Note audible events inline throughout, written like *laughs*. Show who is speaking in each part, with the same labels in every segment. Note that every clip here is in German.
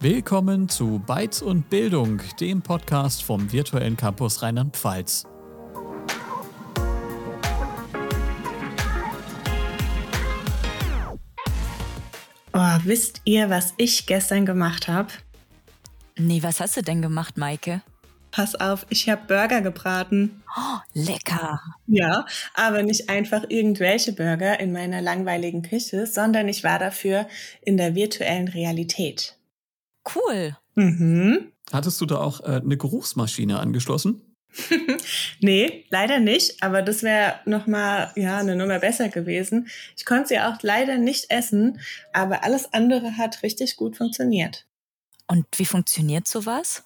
Speaker 1: Willkommen zu Bytes und Bildung, dem Podcast vom virtuellen Campus Rheinland-Pfalz.
Speaker 2: Oh, wisst ihr, was ich gestern gemacht habe?
Speaker 3: Nee, was hast du denn gemacht, Maike?
Speaker 2: Pass auf, ich habe Burger gebraten.
Speaker 3: Oh, lecker.
Speaker 2: Ja, aber nicht einfach irgendwelche Burger in meiner langweiligen Küche, sondern ich war dafür in der virtuellen Realität.
Speaker 3: Cool.
Speaker 2: Mhm.
Speaker 1: Hattest du da auch äh, eine Geruchsmaschine angeschlossen? *laughs*
Speaker 2: nee, leider nicht, aber das wäre nochmal ja, eine Nummer besser gewesen. Ich konnte sie auch leider nicht essen, aber alles andere hat richtig gut funktioniert.
Speaker 3: Und wie funktioniert sowas?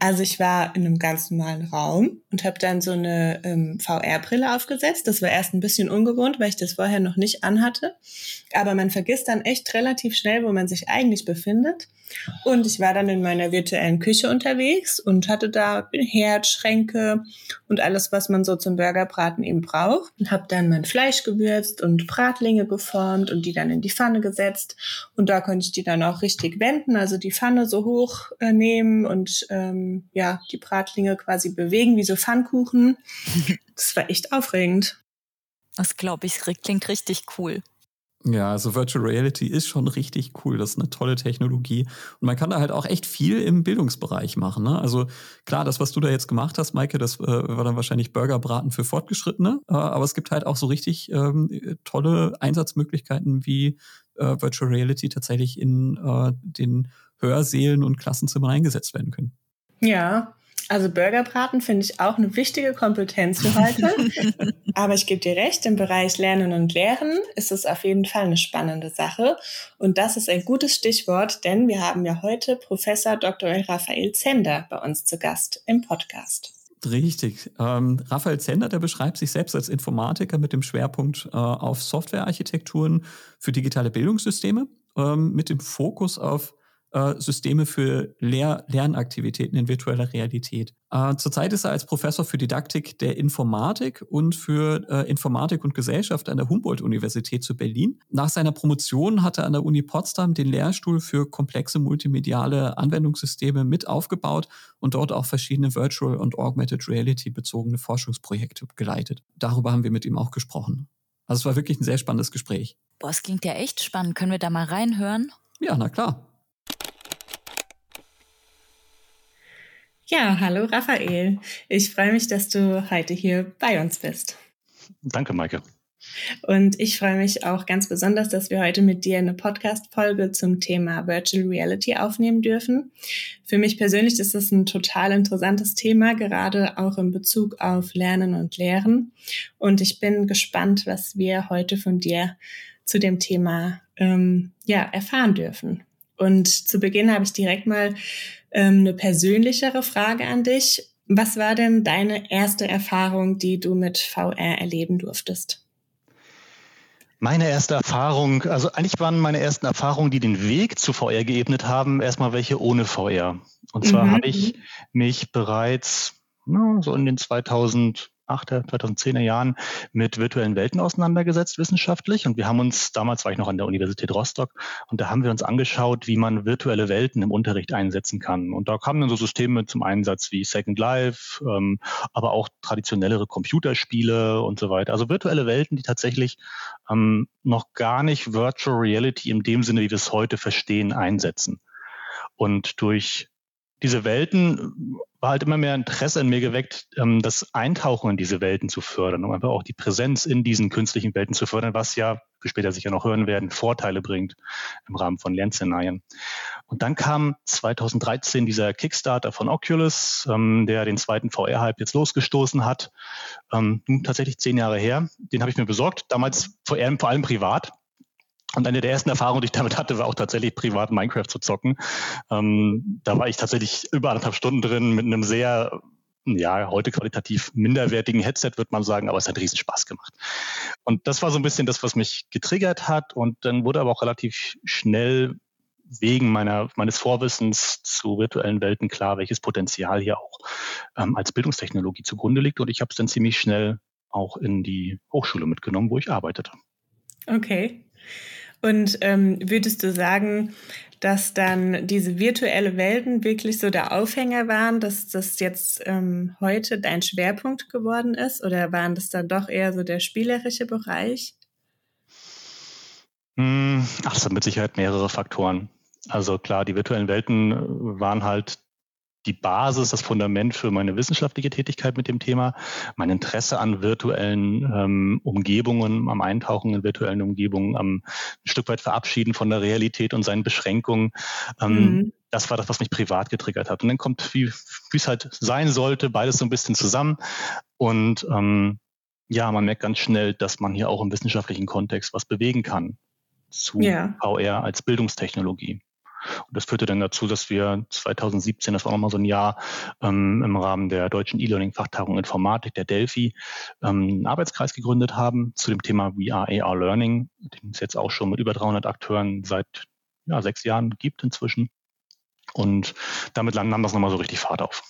Speaker 2: Also ich war in einem ganz normalen Raum und habe dann so eine ähm, VR-Brille aufgesetzt. Das war erst ein bisschen ungewohnt, weil ich das vorher noch nicht anhatte. Aber man vergisst dann echt relativ schnell, wo man sich eigentlich befindet. Und ich war dann in meiner virtuellen Küche unterwegs und hatte da Herd, Schränke und alles, was man so zum Burgerbraten eben braucht. Und habe dann mein Fleisch gewürzt und Bratlinge geformt und die dann in die Pfanne gesetzt. Und da konnte ich die dann auch richtig wenden, also die Pfanne so hoch äh, nehmen und ähm, ja, die Bratlinge quasi bewegen wie so Pfannkuchen. *laughs* Das war echt aufregend.
Speaker 3: Das glaube ich, klingt richtig cool.
Speaker 1: Ja, also Virtual Reality ist schon richtig cool. Das ist eine tolle Technologie. Und man kann da halt auch echt viel im Bildungsbereich machen. Ne? Also klar, das, was du da jetzt gemacht hast, Maike, das äh, war dann wahrscheinlich Burgerbraten für Fortgeschrittene. Äh, aber es gibt halt auch so richtig ähm, tolle Einsatzmöglichkeiten, wie äh, Virtual Reality tatsächlich in äh, den Hörsälen und Klassenzimmern eingesetzt werden können.
Speaker 2: Ja, also Burgerbraten finde ich auch eine wichtige Kompetenz für heute. *laughs* Aber ich gebe dir recht, im Bereich Lernen und Lehren ist es auf jeden Fall eine spannende Sache. Und das ist ein gutes Stichwort, denn wir haben ja heute Professor Dr. Raphael Zender bei uns zu Gast im Podcast.
Speaker 1: Richtig. Ähm, Raphael Zender, der beschreibt sich selbst als Informatiker mit dem Schwerpunkt äh, auf Softwarearchitekturen für digitale Bildungssysteme, ähm, mit dem Fokus auf äh, Systeme für Lehr Lernaktivitäten in virtueller Realität. Äh, zurzeit ist er als Professor für Didaktik der Informatik und für äh, Informatik und Gesellschaft an der Humboldt-Universität zu Berlin. Nach seiner Promotion hat er an der Uni Potsdam den Lehrstuhl für komplexe multimediale Anwendungssysteme mit aufgebaut und dort auch verschiedene Virtual und Augmented Reality bezogene Forschungsprojekte geleitet. Darüber haben wir mit ihm auch gesprochen. Also es war wirklich ein sehr spannendes Gespräch.
Speaker 3: Boah, es klingt ja echt spannend. Können wir da mal reinhören?
Speaker 1: Ja, na klar.
Speaker 2: Ja, hallo Raphael. Ich freue mich, dass du heute hier bei uns bist.
Speaker 4: Danke, Maike.
Speaker 2: Und ich freue mich auch ganz besonders, dass wir heute mit dir eine Podcast-Folge zum Thema Virtual Reality aufnehmen dürfen. Für mich persönlich ist das ein total interessantes Thema, gerade auch in Bezug auf Lernen und Lehren. Und ich bin gespannt, was wir heute von dir zu dem Thema ähm, ja, erfahren dürfen. Und zu Beginn habe ich direkt mal ähm, eine persönlichere Frage an dich. Was war denn deine erste Erfahrung, die du mit VR erleben durftest?
Speaker 4: Meine erste Erfahrung, also eigentlich waren meine ersten Erfahrungen, die den Weg zu VR geebnet haben, erstmal welche ohne VR. Und zwar mhm. habe ich mich bereits na, so in den 2000 2008er, 2010er Jahren mit virtuellen Welten auseinandergesetzt wissenschaftlich und wir haben uns, damals war ich noch an der Universität Rostock und da haben wir uns angeschaut, wie man virtuelle Welten im Unterricht einsetzen kann. Und da kamen dann so Systeme zum Einsatz wie Second Life, ähm, aber auch traditionellere Computerspiele und so weiter. Also virtuelle Welten, die tatsächlich ähm, noch gar nicht Virtual Reality in dem Sinne, wie wir es heute verstehen, einsetzen. Und durch diese Welten war halt immer mehr Interesse in mir geweckt, ähm, das Eintauchen in diese Welten zu fördern, um einfach auch die Präsenz in diesen künstlichen Welten zu fördern, was ja, wie später sicher noch hören werden, Vorteile bringt im Rahmen von Lernszenarien. Und dann kam 2013 dieser Kickstarter von Oculus, ähm, der den zweiten VR-Hype jetzt losgestoßen hat. Ähm, nun tatsächlich zehn Jahre her. Den habe ich mir besorgt, damals vor allem privat. Und eine der ersten Erfahrungen, die ich damit hatte, war auch tatsächlich privat Minecraft zu zocken. Ähm, da war ich tatsächlich über anderthalb Stunden drin mit einem sehr, ja, heute qualitativ minderwertigen Headset, würde man sagen, aber es hat riesen Spaß gemacht. Und das war so ein bisschen das, was mich getriggert hat. Und dann wurde aber auch relativ schnell wegen meiner, meines Vorwissens zu virtuellen Welten klar, welches Potenzial hier auch ähm, als Bildungstechnologie zugrunde liegt. Und ich habe es dann ziemlich schnell auch in die Hochschule mitgenommen, wo ich arbeitete.
Speaker 2: Okay. Und ähm, würdest du sagen, dass dann diese virtuelle Welten wirklich so der Aufhänger waren, dass das jetzt ähm, heute dein Schwerpunkt geworden ist? Oder waren das dann doch eher so der spielerische Bereich?
Speaker 4: Hm, ach, das sind mit Sicherheit mehrere Faktoren. Also klar, die virtuellen Welten waren halt die Basis, das Fundament für meine wissenschaftliche Tätigkeit mit dem Thema, mein Interesse an virtuellen ähm, Umgebungen, am Eintauchen in virtuellen Umgebungen, am ein Stück weit Verabschieden von der Realität und seinen Beschränkungen. Ähm, mhm. Das war das, was mich privat getriggert hat. Und dann kommt, wie es halt sein sollte, beides so ein bisschen zusammen. Und ähm, ja, man merkt ganz schnell, dass man hier auch im wissenschaftlichen Kontext was bewegen kann zu ja. VR als Bildungstechnologie. Und das führte dann dazu, dass wir 2017, das war nochmal so ein Jahr, ähm, im Rahmen der deutschen E-Learning-Fachtagung Informatik der Delphi, ähm, einen Arbeitskreis gegründet haben zu dem Thema VR, AR Learning, den es jetzt auch schon mit über 300 Akteuren seit ja, sechs Jahren gibt inzwischen. Und damit nahm das nochmal so richtig Fahrt auf.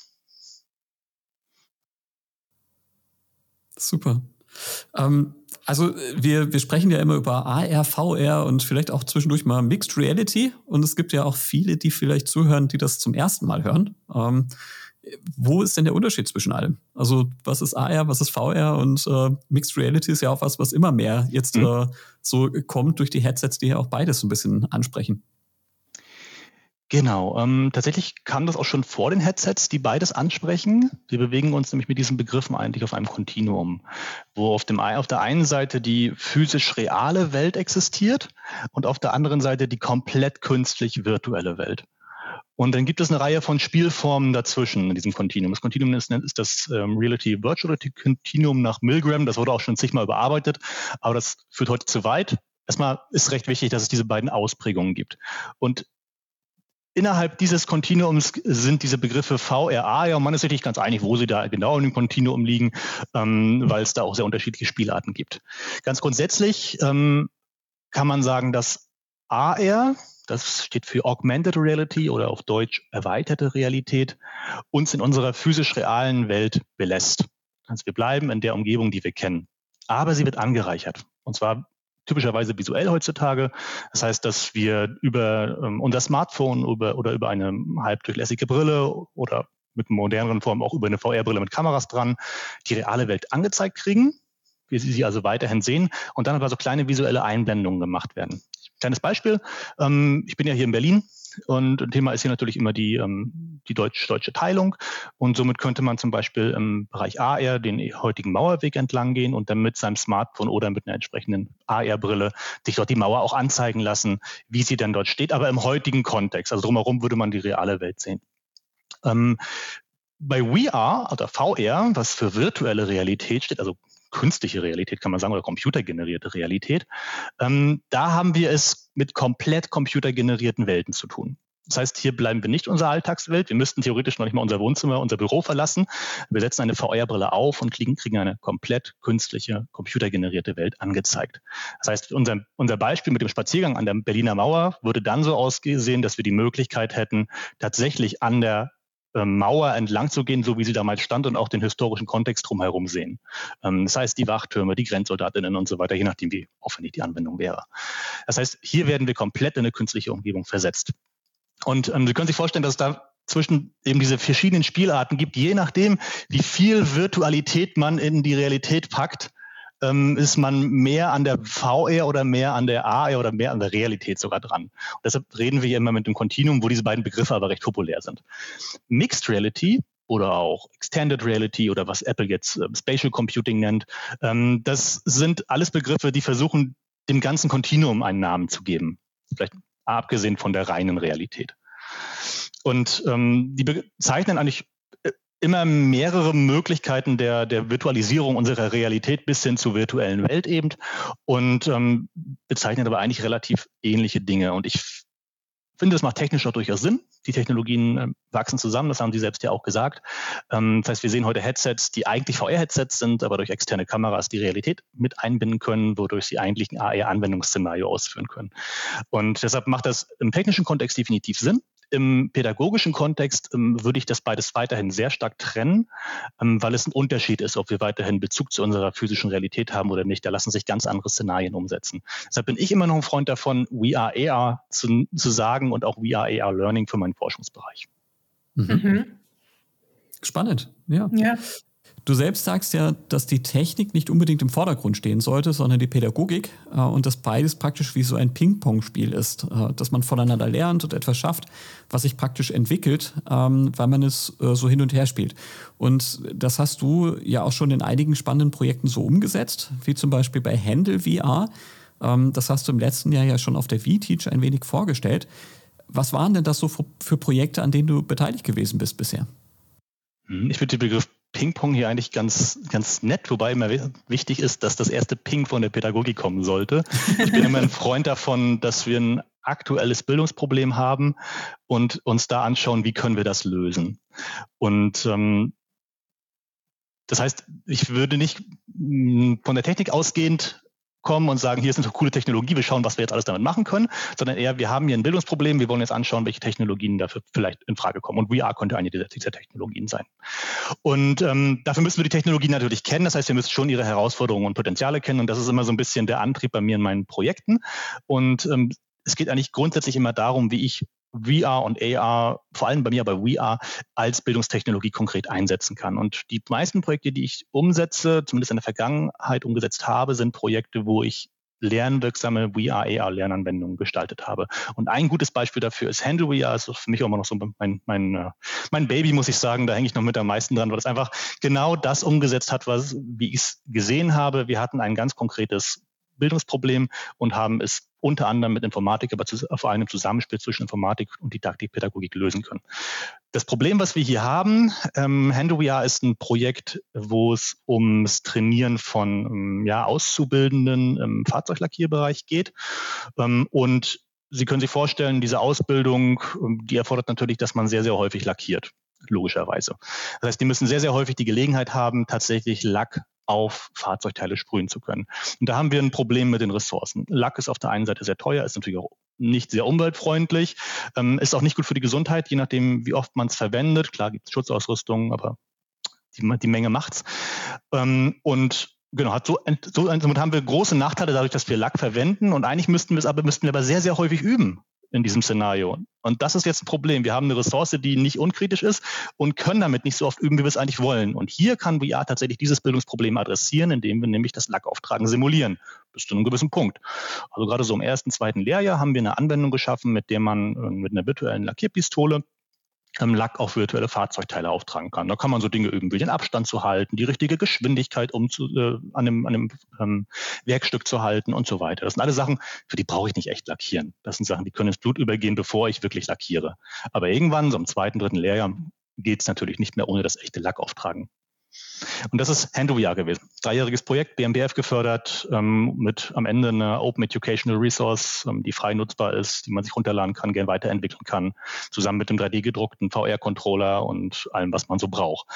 Speaker 1: Super. Ähm, also wir, wir sprechen ja immer über AR, VR und vielleicht auch zwischendurch mal Mixed Reality. Und es gibt ja auch viele, die vielleicht zuhören, die das zum ersten Mal hören. Ähm, wo ist denn der Unterschied zwischen allem? Also was ist AR, was ist VR und äh, Mixed Reality ist ja auch was, was immer mehr jetzt mhm. äh, so kommt durch die Headsets, die ja auch beides so ein bisschen ansprechen.
Speaker 4: Genau, ähm, tatsächlich kam das auch schon vor den Headsets, die beides ansprechen. Wir bewegen uns nämlich mit diesen Begriffen eigentlich auf einem Kontinuum, wo auf, dem, auf der einen Seite die physisch reale Welt existiert und auf der anderen Seite die komplett künstlich virtuelle Welt. Und dann gibt es eine Reihe von Spielformen dazwischen in diesem Kontinuum. Das Kontinuum ist, ist das ähm, Reality Virtuality Continuum nach Milgram. Das wurde auch schon zigmal überarbeitet, aber das führt heute zu weit. Erstmal ist recht wichtig, dass es diese beiden Ausprägungen gibt. Und Innerhalb dieses Kontinuums sind diese Begriffe VRA, ja, und man ist sich nicht ganz einig, wo sie da genau in dem Kontinuum liegen, ähm, weil es da auch sehr unterschiedliche Spielarten gibt. Ganz grundsätzlich ähm, kann man sagen, dass AR, das steht für Augmented Reality oder auf Deutsch erweiterte Realität, uns in unserer physisch realen Welt belässt. Also wir bleiben in der Umgebung, die wir kennen. Aber sie wird angereichert. Und zwar typischerweise visuell heutzutage. Das heißt, dass wir über ähm, unser Smartphone über, oder über eine halbdurchlässige Brille oder mit moderneren Formen auch über eine VR-Brille mit Kameras dran die reale Welt angezeigt kriegen. Wir sie also weiterhin sehen und dann aber so kleine visuelle Einblendungen gemacht werden. Kleines Beispiel. Ähm, ich bin ja hier in Berlin und ein Thema ist hier natürlich immer die, ähm, die deutsch, deutsche Teilung. Und somit könnte man zum Beispiel im Bereich AR den heutigen Mauerweg entlang gehen und dann mit seinem Smartphone oder mit einer entsprechenden AR-Brille sich dort die Mauer auch anzeigen lassen, wie sie denn dort steht, aber im heutigen Kontext. Also drumherum würde man die reale Welt sehen. Ähm, bei VR oder VR, was für virtuelle Realität steht, also künstliche Realität kann man sagen oder computergenerierte Realität, ähm, da haben wir es mit komplett computergenerierten Welten zu tun. Das heißt, hier bleiben wir nicht unserer Alltagswelt. Wir müssten theoretisch noch nicht mal unser Wohnzimmer, unser Büro verlassen. Wir setzen eine VR-Brille auf und kriegen, eine komplett künstliche, computergenerierte Welt angezeigt. Das heißt, unser, unser Beispiel mit dem Spaziergang an der Berliner Mauer würde dann so ausgesehen, dass wir die Möglichkeit hätten, tatsächlich an der Mauer entlang zu gehen, so wie sie damals stand und auch den historischen Kontext drumherum sehen. Ähm, das heißt, die Wachtürme, die Grenzsoldatinnen und so weiter, je nachdem, wie aufwendig die Anwendung wäre. Das heißt, hier werden wir komplett in eine künstliche Umgebung versetzt. Und ähm, Sie können sich vorstellen, dass es da zwischen eben diese verschiedenen Spielarten gibt, je nachdem, wie viel Virtualität man in die Realität packt, ähm, ist man mehr an der VR oder mehr an der AR oder mehr an der Realität sogar dran. Und deshalb reden wir hier immer mit dem Kontinuum, wo diese beiden Begriffe aber recht populär sind. Mixed Reality oder auch Extended Reality oder was Apple jetzt äh, Spatial Computing nennt, ähm, das sind alles Begriffe, die versuchen, dem ganzen Kontinuum einen Namen zu geben. Vielleicht abgesehen von der reinen Realität. Und ähm, die bezeichnen eigentlich immer mehrere Möglichkeiten der, der Virtualisierung unserer Realität bis hin zur virtuellen Welt eben und ähm, bezeichnet aber eigentlich relativ ähnliche Dinge. Und ich finde, das macht technisch auch durchaus Sinn. Die Technologien äh, wachsen zusammen, das haben Sie selbst ja auch gesagt. Ähm, das heißt, wir sehen heute Headsets, die eigentlich VR-Headsets sind, aber durch externe Kameras die Realität mit einbinden können, wodurch sie eigentlich ein AR-Anwendungsszenario ausführen können. Und deshalb macht das im technischen Kontext definitiv Sinn. Im pädagogischen Kontext ähm, würde ich das beides weiterhin sehr stark trennen, ähm, weil es ein Unterschied ist, ob wir weiterhin Bezug zu unserer physischen Realität haben oder nicht. Da lassen sich ganz andere Szenarien umsetzen. Deshalb bin ich immer noch ein Freund davon, We are AR zu, zu sagen und auch We are AR Learning für meinen Forschungsbereich.
Speaker 1: Mhm. Mhm. Spannend, ja.
Speaker 2: ja.
Speaker 1: Du selbst sagst ja, dass die Technik nicht unbedingt im Vordergrund stehen sollte, sondern die Pädagogik äh, und dass beides praktisch wie so ein Ping-Pong-Spiel ist, äh, dass man voneinander lernt und etwas schafft, was sich praktisch entwickelt, ähm, weil man es äh, so hin und her spielt. Und das hast du ja auch schon in einigen spannenden Projekten so umgesetzt, wie zum Beispiel bei Handle VR. Ähm, das hast du im letzten Jahr ja schon auf der V-Teach ein wenig vorgestellt. Was waren denn das so für Projekte, an denen du beteiligt gewesen bist bisher?
Speaker 4: Ich würde den Begriff Ping-Pong hier eigentlich ganz, ganz nett, wobei immer wichtig ist, dass das erste Ping von der Pädagogik kommen sollte. Ich bin immer ein Freund davon, dass wir ein aktuelles Bildungsproblem haben und uns da anschauen, wie können wir das lösen. Und ähm, das heißt, ich würde nicht von der Technik ausgehend kommen und sagen, hier ist eine coole Technologie, wir schauen, was wir jetzt alles damit machen können, sondern eher, wir haben hier ein Bildungsproblem, wir wollen jetzt anschauen, welche Technologien dafür vielleicht in Frage kommen. Und VR könnte eine dieser, dieser Technologien sein. Und ähm, dafür müssen wir die Technologien natürlich kennen, das heißt, wir müssen schon ihre Herausforderungen und Potenziale kennen und das ist immer so ein bisschen der Antrieb bei mir in meinen Projekten. Und ähm, es geht eigentlich grundsätzlich immer darum, wie ich VR und AR, vor allem bei mir aber VR, als Bildungstechnologie konkret einsetzen kann. Und die meisten Projekte, die ich umsetze, zumindest in der Vergangenheit umgesetzt habe, sind Projekte, wo ich lernwirksame VR, AR-Lernanwendungen gestaltet habe. Und ein gutes Beispiel dafür ist Handle VR. Das ist für mich auch immer noch so mein, mein, äh, mein Baby, muss ich sagen. Da hänge ich noch mit am meisten dran, weil es einfach genau das umgesetzt hat, was, wie ich es gesehen habe. Wir hatten ein ganz konkretes Bildungsproblem und haben es unter anderem mit Informatik, aber zu, vor allem im Zusammenspiel zwischen Informatik und Didaktikpädagogik lösen können. Das Problem, was wir hier haben, ähm, HandoVR ist ein Projekt, wo es ums Trainieren von ähm, ja, Auszubildenden im Fahrzeuglackierbereich geht. Ähm, und Sie können sich vorstellen, diese Ausbildung, ähm, die erfordert natürlich, dass man sehr, sehr häufig lackiert logischerweise. Das heißt, die müssen sehr, sehr häufig die Gelegenheit haben, tatsächlich Lack auf Fahrzeugteile sprühen zu können. Und da haben wir ein Problem mit den Ressourcen. Lack ist auf der einen Seite sehr teuer, ist natürlich auch nicht sehr umweltfreundlich, ähm, ist auch nicht gut für die Gesundheit, je nachdem, wie oft man es verwendet. Klar gibt es Schutzausrüstung, aber die, die Menge macht's. Ähm, und Genau, hat so, so somit haben wir große Nachteile dadurch, dass wir Lack verwenden und eigentlich müssten wir es aber müssten wir aber sehr sehr häufig üben in diesem Szenario. Und das ist jetzt ein Problem. Wir haben eine Ressource, die nicht unkritisch ist und können damit nicht so oft üben, wie wir es eigentlich wollen. Und hier kann VR tatsächlich dieses Bildungsproblem adressieren, indem wir nämlich das Lackauftragen simulieren, bis zu einem gewissen Punkt. Also gerade so im ersten, zweiten Lehrjahr haben wir eine Anwendung geschaffen, mit der man äh, mit einer virtuellen Lackierpistole Lack auf virtuelle Fahrzeugteile auftragen kann. Da kann man so Dinge üben wie den Abstand zu halten, die richtige Geschwindigkeit um zu, äh, an einem, an einem ähm, Werkstück zu halten und so weiter. Das sind alle Sachen, für die brauche ich nicht echt lackieren. Das sind Sachen, die können ins Blut übergehen, bevor ich wirklich lackiere. Aber irgendwann, so im zweiten, dritten Lehrjahr, geht es natürlich nicht mehr ohne das echte Lackauftragen. Und das ist HandoVR gewesen. Dreijähriges Projekt, BMBF gefördert, ähm, mit am Ende einer Open Educational Resource, ähm, die frei nutzbar ist, die man sich runterladen kann, gern weiterentwickeln kann, zusammen mit dem 3D-gedruckten VR-Controller und allem, was man so braucht.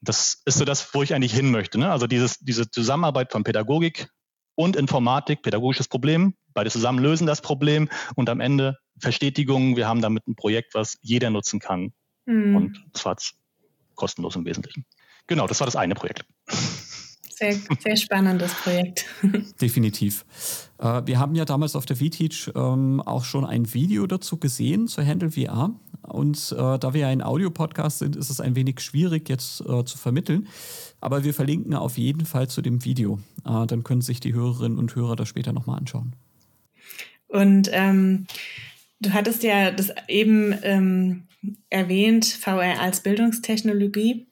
Speaker 4: Das ist so das, wo ich eigentlich hin möchte. Ne? Also dieses, diese Zusammenarbeit von Pädagogik und Informatik, pädagogisches Problem, beide zusammen lösen das Problem und am Ende Verstetigung, wir haben damit ein Projekt, was jeder nutzen kann. Mhm. Und zwar kostenlos im Wesentlichen. Genau, das war das eine Projekt.
Speaker 2: Sehr, sehr spannendes Projekt. *laughs*
Speaker 1: Definitiv. Äh, wir haben ja damals auf der VTeach ähm, auch schon ein Video dazu gesehen zu Handle VR. Und äh, da wir ja ein Audiopodcast sind, ist es ein wenig schwierig jetzt äh, zu vermitteln. Aber wir verlinken auf jeden Fall zu dem Video. Äh, dann können sich die Hörerinnen und Hörer das später nochmal anschauen.
Speaker 2: Und ähm, du hattest ja das eben ähm, erwähnt, VR als Bildungstechnologie.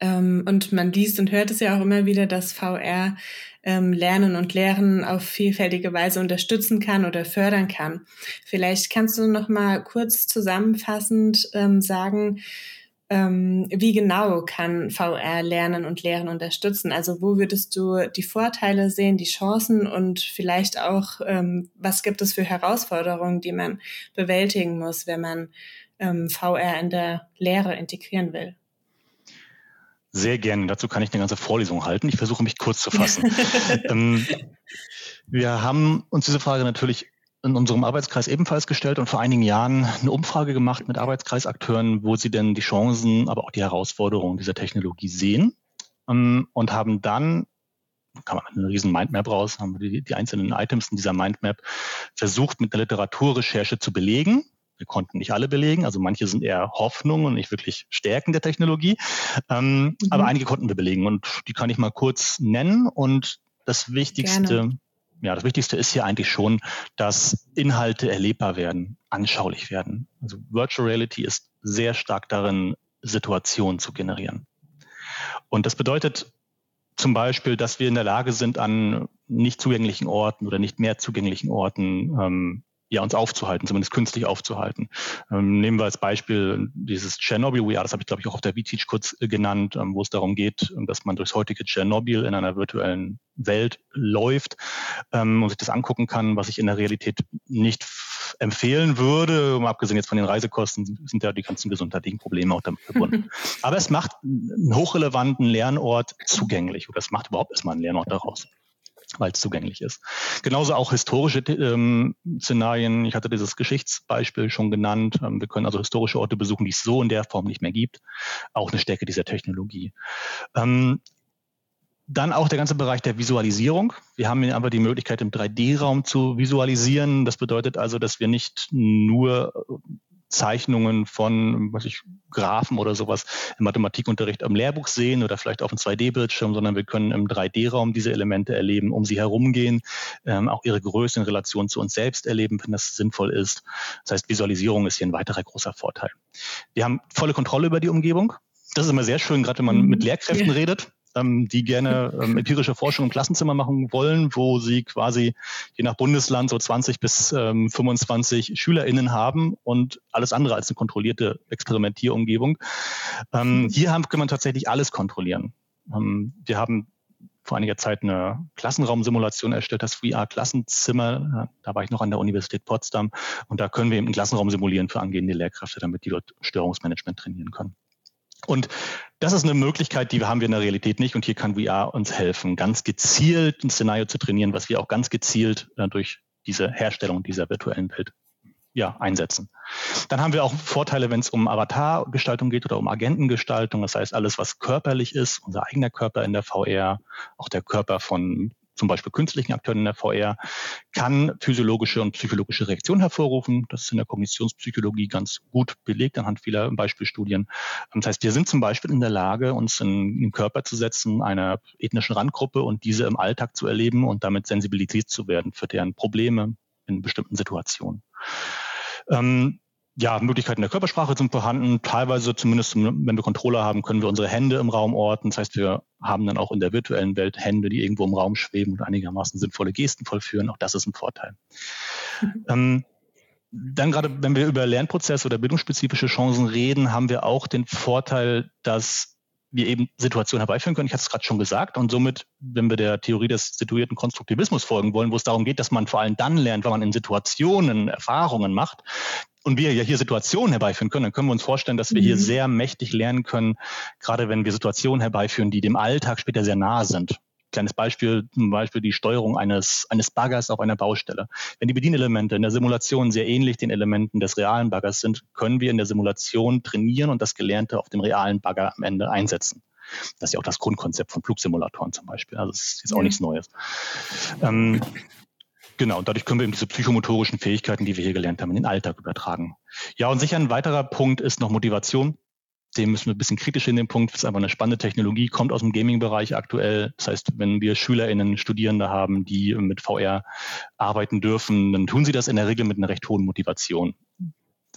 Speaker 2: Ähm, und man liest und hört es ja auch immer wieder, dass VR ähm, Lernen und Lehren auf vielfältige Weise unterstützen kann oder fördern kann. Vielleicht kannst du noch mal kurz zusammenfassend ähm, sagen, ähm, wie genau kann VR Lernen und Lehren unterstützen? Also wo würdest du die Vorteile sehen, die Chancen und vielleicht auch, ähm, was gibt es für Herausforderungen, die man bewältigen muss, wenn man ähm, VR in der Lehre integrieren will?
Speaker 4: Sehr gerne. Dazu kann ich eine ganze Vorlesung halten. Ich versuche mich kurz zu fassen. *laughs* ähm, wir haben uns diese Frage natürlich in unserem Arbeitskreis ebenfalls gestellt und vor einigen Jahren eine Umfrage gemacht mit Arbeitskreisakteuren, wo sie denn die Chancen, aber auch die Herausforderungen dieser Technologie sehen ähm, und haben dann kann man eine riesen Mindmap raus, haben wir die, die einzelnen Items in dieser Mindmap versucht mit einer Literaturrecherche zu belegen. Wir konnten nicht alle belegen, also manche sind eher Hoffnungen und nicht wirklich Stärken der Technologie, ähm, mhm. aber einige konnten wir belegen und die kann ich mal kurz nennen. Und das Wichtigste, Gerne. ja, das Wichtigste ist hier eigentlich schon, dass Inhalte erlebbar werden, anschaulich werden. Also Virtual Reality ist sehr stark darin, Situationen zu generieren. Und das bedeutet zum Beispiel, dass wir in der Lage sind, an nicht zugänglichen Orten oder nicht mehr zugänglichen Orten ähm, ja, uns aufzuhalten, zumindest künstlich aufzuhalten. Ähm, nehmen wir als Beispiel dieses Tschernobyl VR, das habe ich glaube ich auch auf der VTeach kurz äh, genannt, ähm, wo es darum geht, ähm, dass man durchs heutige Tschernobyl in einer virtuellen Welt läuft ähm, und sich das angucken kann, was ich in der Realität nicht empfehlen würde. Um abgesehen jetzt von den Reisekosten sind ja die ganzen gesundheitlichen Probleme auch damit verbunden. *laughs* Aber es macht einen hochrelevanten Lernort zugänglich oder es macht überhaupt erstmal einen Lernort daraus weil es zugänglich ist. Genauso auch historische ähm, Szenarien. Ich hatte dieses Geschichtsbeispiel schon genannt. Ähm, wir können also historische Orte besuchen, die es so in der Form nicht mehr gibt. Auch eine Stärke dieser Technologie. Ähm, dann auch der ganze Bereich der Visualisierung. Wir haben hier einfach die Möglichkeit, im 3D-Raum zu visualisieren. Das bedeutet also, dass wir nicht nur Zeichnungen von, was ich, Graphen oder sowas im Mathematikunterricht am Lehrbuch sehen oder vielleicht auf einem 2D-Bildschirm, sondern wir können im 3D-Raum diese Elemente erleben, um sie herumgehen, ähm, auch ihre Größe in Relation zu uns selbst erleben, wenn das sinnvoll ist. Das heißt, Visualisierung ist hier ein weiterer großer Vorteil. Wir haben volle Kontrolle über die Umgebung. Das ist immer sehr schön, gerade wenn man mit mhm. Lehrkräften ja. redet ähm, die gerne ähm, empirische Forschung im Klassenzimmer machen wollen, wo sie quasi je nach Bundesland so 20 bis ähm, 25 SchülerInnen haben und alles andere als eine kontrollierte Experimentierumgebung. Ähm, hier haben, kann man tatsächlich alles kontrollieren. Ähm, wir haben vor einiger Zeit eine Klassenraumsimulation erstellt, das VR-Klassenzimmer. Da war ich noch an der Universität Potsdam und da können wir eben einen Klassenraum simulieren für angehende Lehrkräfte, damit die dort Störungsmanagement trainieren können. Und das ist eine Möglichkeit, die haben wir in der Realität nicht. Und hier kann VR uns helfen, ganz gezielt ein Szenario zu trainieren, was wir auch ganz gezielt äh, durch diese Herstellung dieser virtuellen Welt ja, einsetzen. Dann haben wir auch Vorteile, wenn es um Avatargestaltung geht oder um Agentengestaltung. Das heißt, alles, was körperlich ist, unser eigener Körper in der VR, auch der Körper von zum Beispiel künstlichen Akteuren in der VR, kann physiologische und psychologische Reaktionen hervorrufen. Das ist in der Kognitionspsychologie ganz gut belegt anhand vieler Beispielstudien. Das heißt, wir sind zum Beispiel in der Lage, uns in den Körper zu setzen, einer ethnischen Randgruppe und diese im Alltag zu erleben und damit sensibilisiert zu werden für deren Probleme in bestimmten Situationen. Ähm, ja, Möglichkeiten der Körpersprache sind vorhanden. Teilweise, zumindest wenn wir Controller haben, können wir unsere Hände im Raum orten. Das heißt, wir haben dann auch in der virtuellen Welt Hände, die irgendwo im Raum schweben und einigermaßen sinnvolle Gesten vollführen. Auch das ist ein Vorteil. Mhm. Ähm, dann gerade, wenn wir über Lernprozesse oder bildungsspezifische Chancen reden, haben wir auch den Vorteil, dass wir eben Situationen herbeiführen können. Ich hatte es gerade schon gesagt. Und somit, wenn wir der Theorie des situierten Konstruktivismus folgen wollen, wo es darum geht, dass man vor allem dann lernt, wenn man in Situationen Erfahrungen macht, und wir ja hier Situationen herbeiführen können, dann können wir uns vorstellen, dass wir mhm. hier sehr mächtig lernen können, gerade wenn wir Situationen herbeiführen, die dem Alltag später sehr nahe sind. Kleines Beispiel, zum Beispiel die Steuerung eines, eines Baggers auf einer Baustelle. Wenn die Bedienelemente in der Simulation sehr ähnlich den Elementen des realen Baggers sind, können wir in der Simulation trainieren und das Gelernte auf dem realen Bagger am Ende einsetzen. Das ist ja auch das Grundkonzept von Flugsimulatoren zum Beispiel. Also das ist jetzt auch nichts Neues. Ähm, Genau, und dadurch können wir eben diese psychomotorischen Fähigkeiten, die wir hier gelernt haben, in den Alltag übertragen. Ja, und sicher ein weiterer Punkt ist noch Motivation. Dem müssen wir ein bisschen kritisch in den Punkt. Das ist einfach eine spannende Technologie, kommt aus dem Gaming-Bereich aktuell. Das heißt, wenn wir SchülerInnen, Studierende haben, die mit VR arbeiten dürfen, dann tun sie das in der Regel mit einer recht hohen Motivation.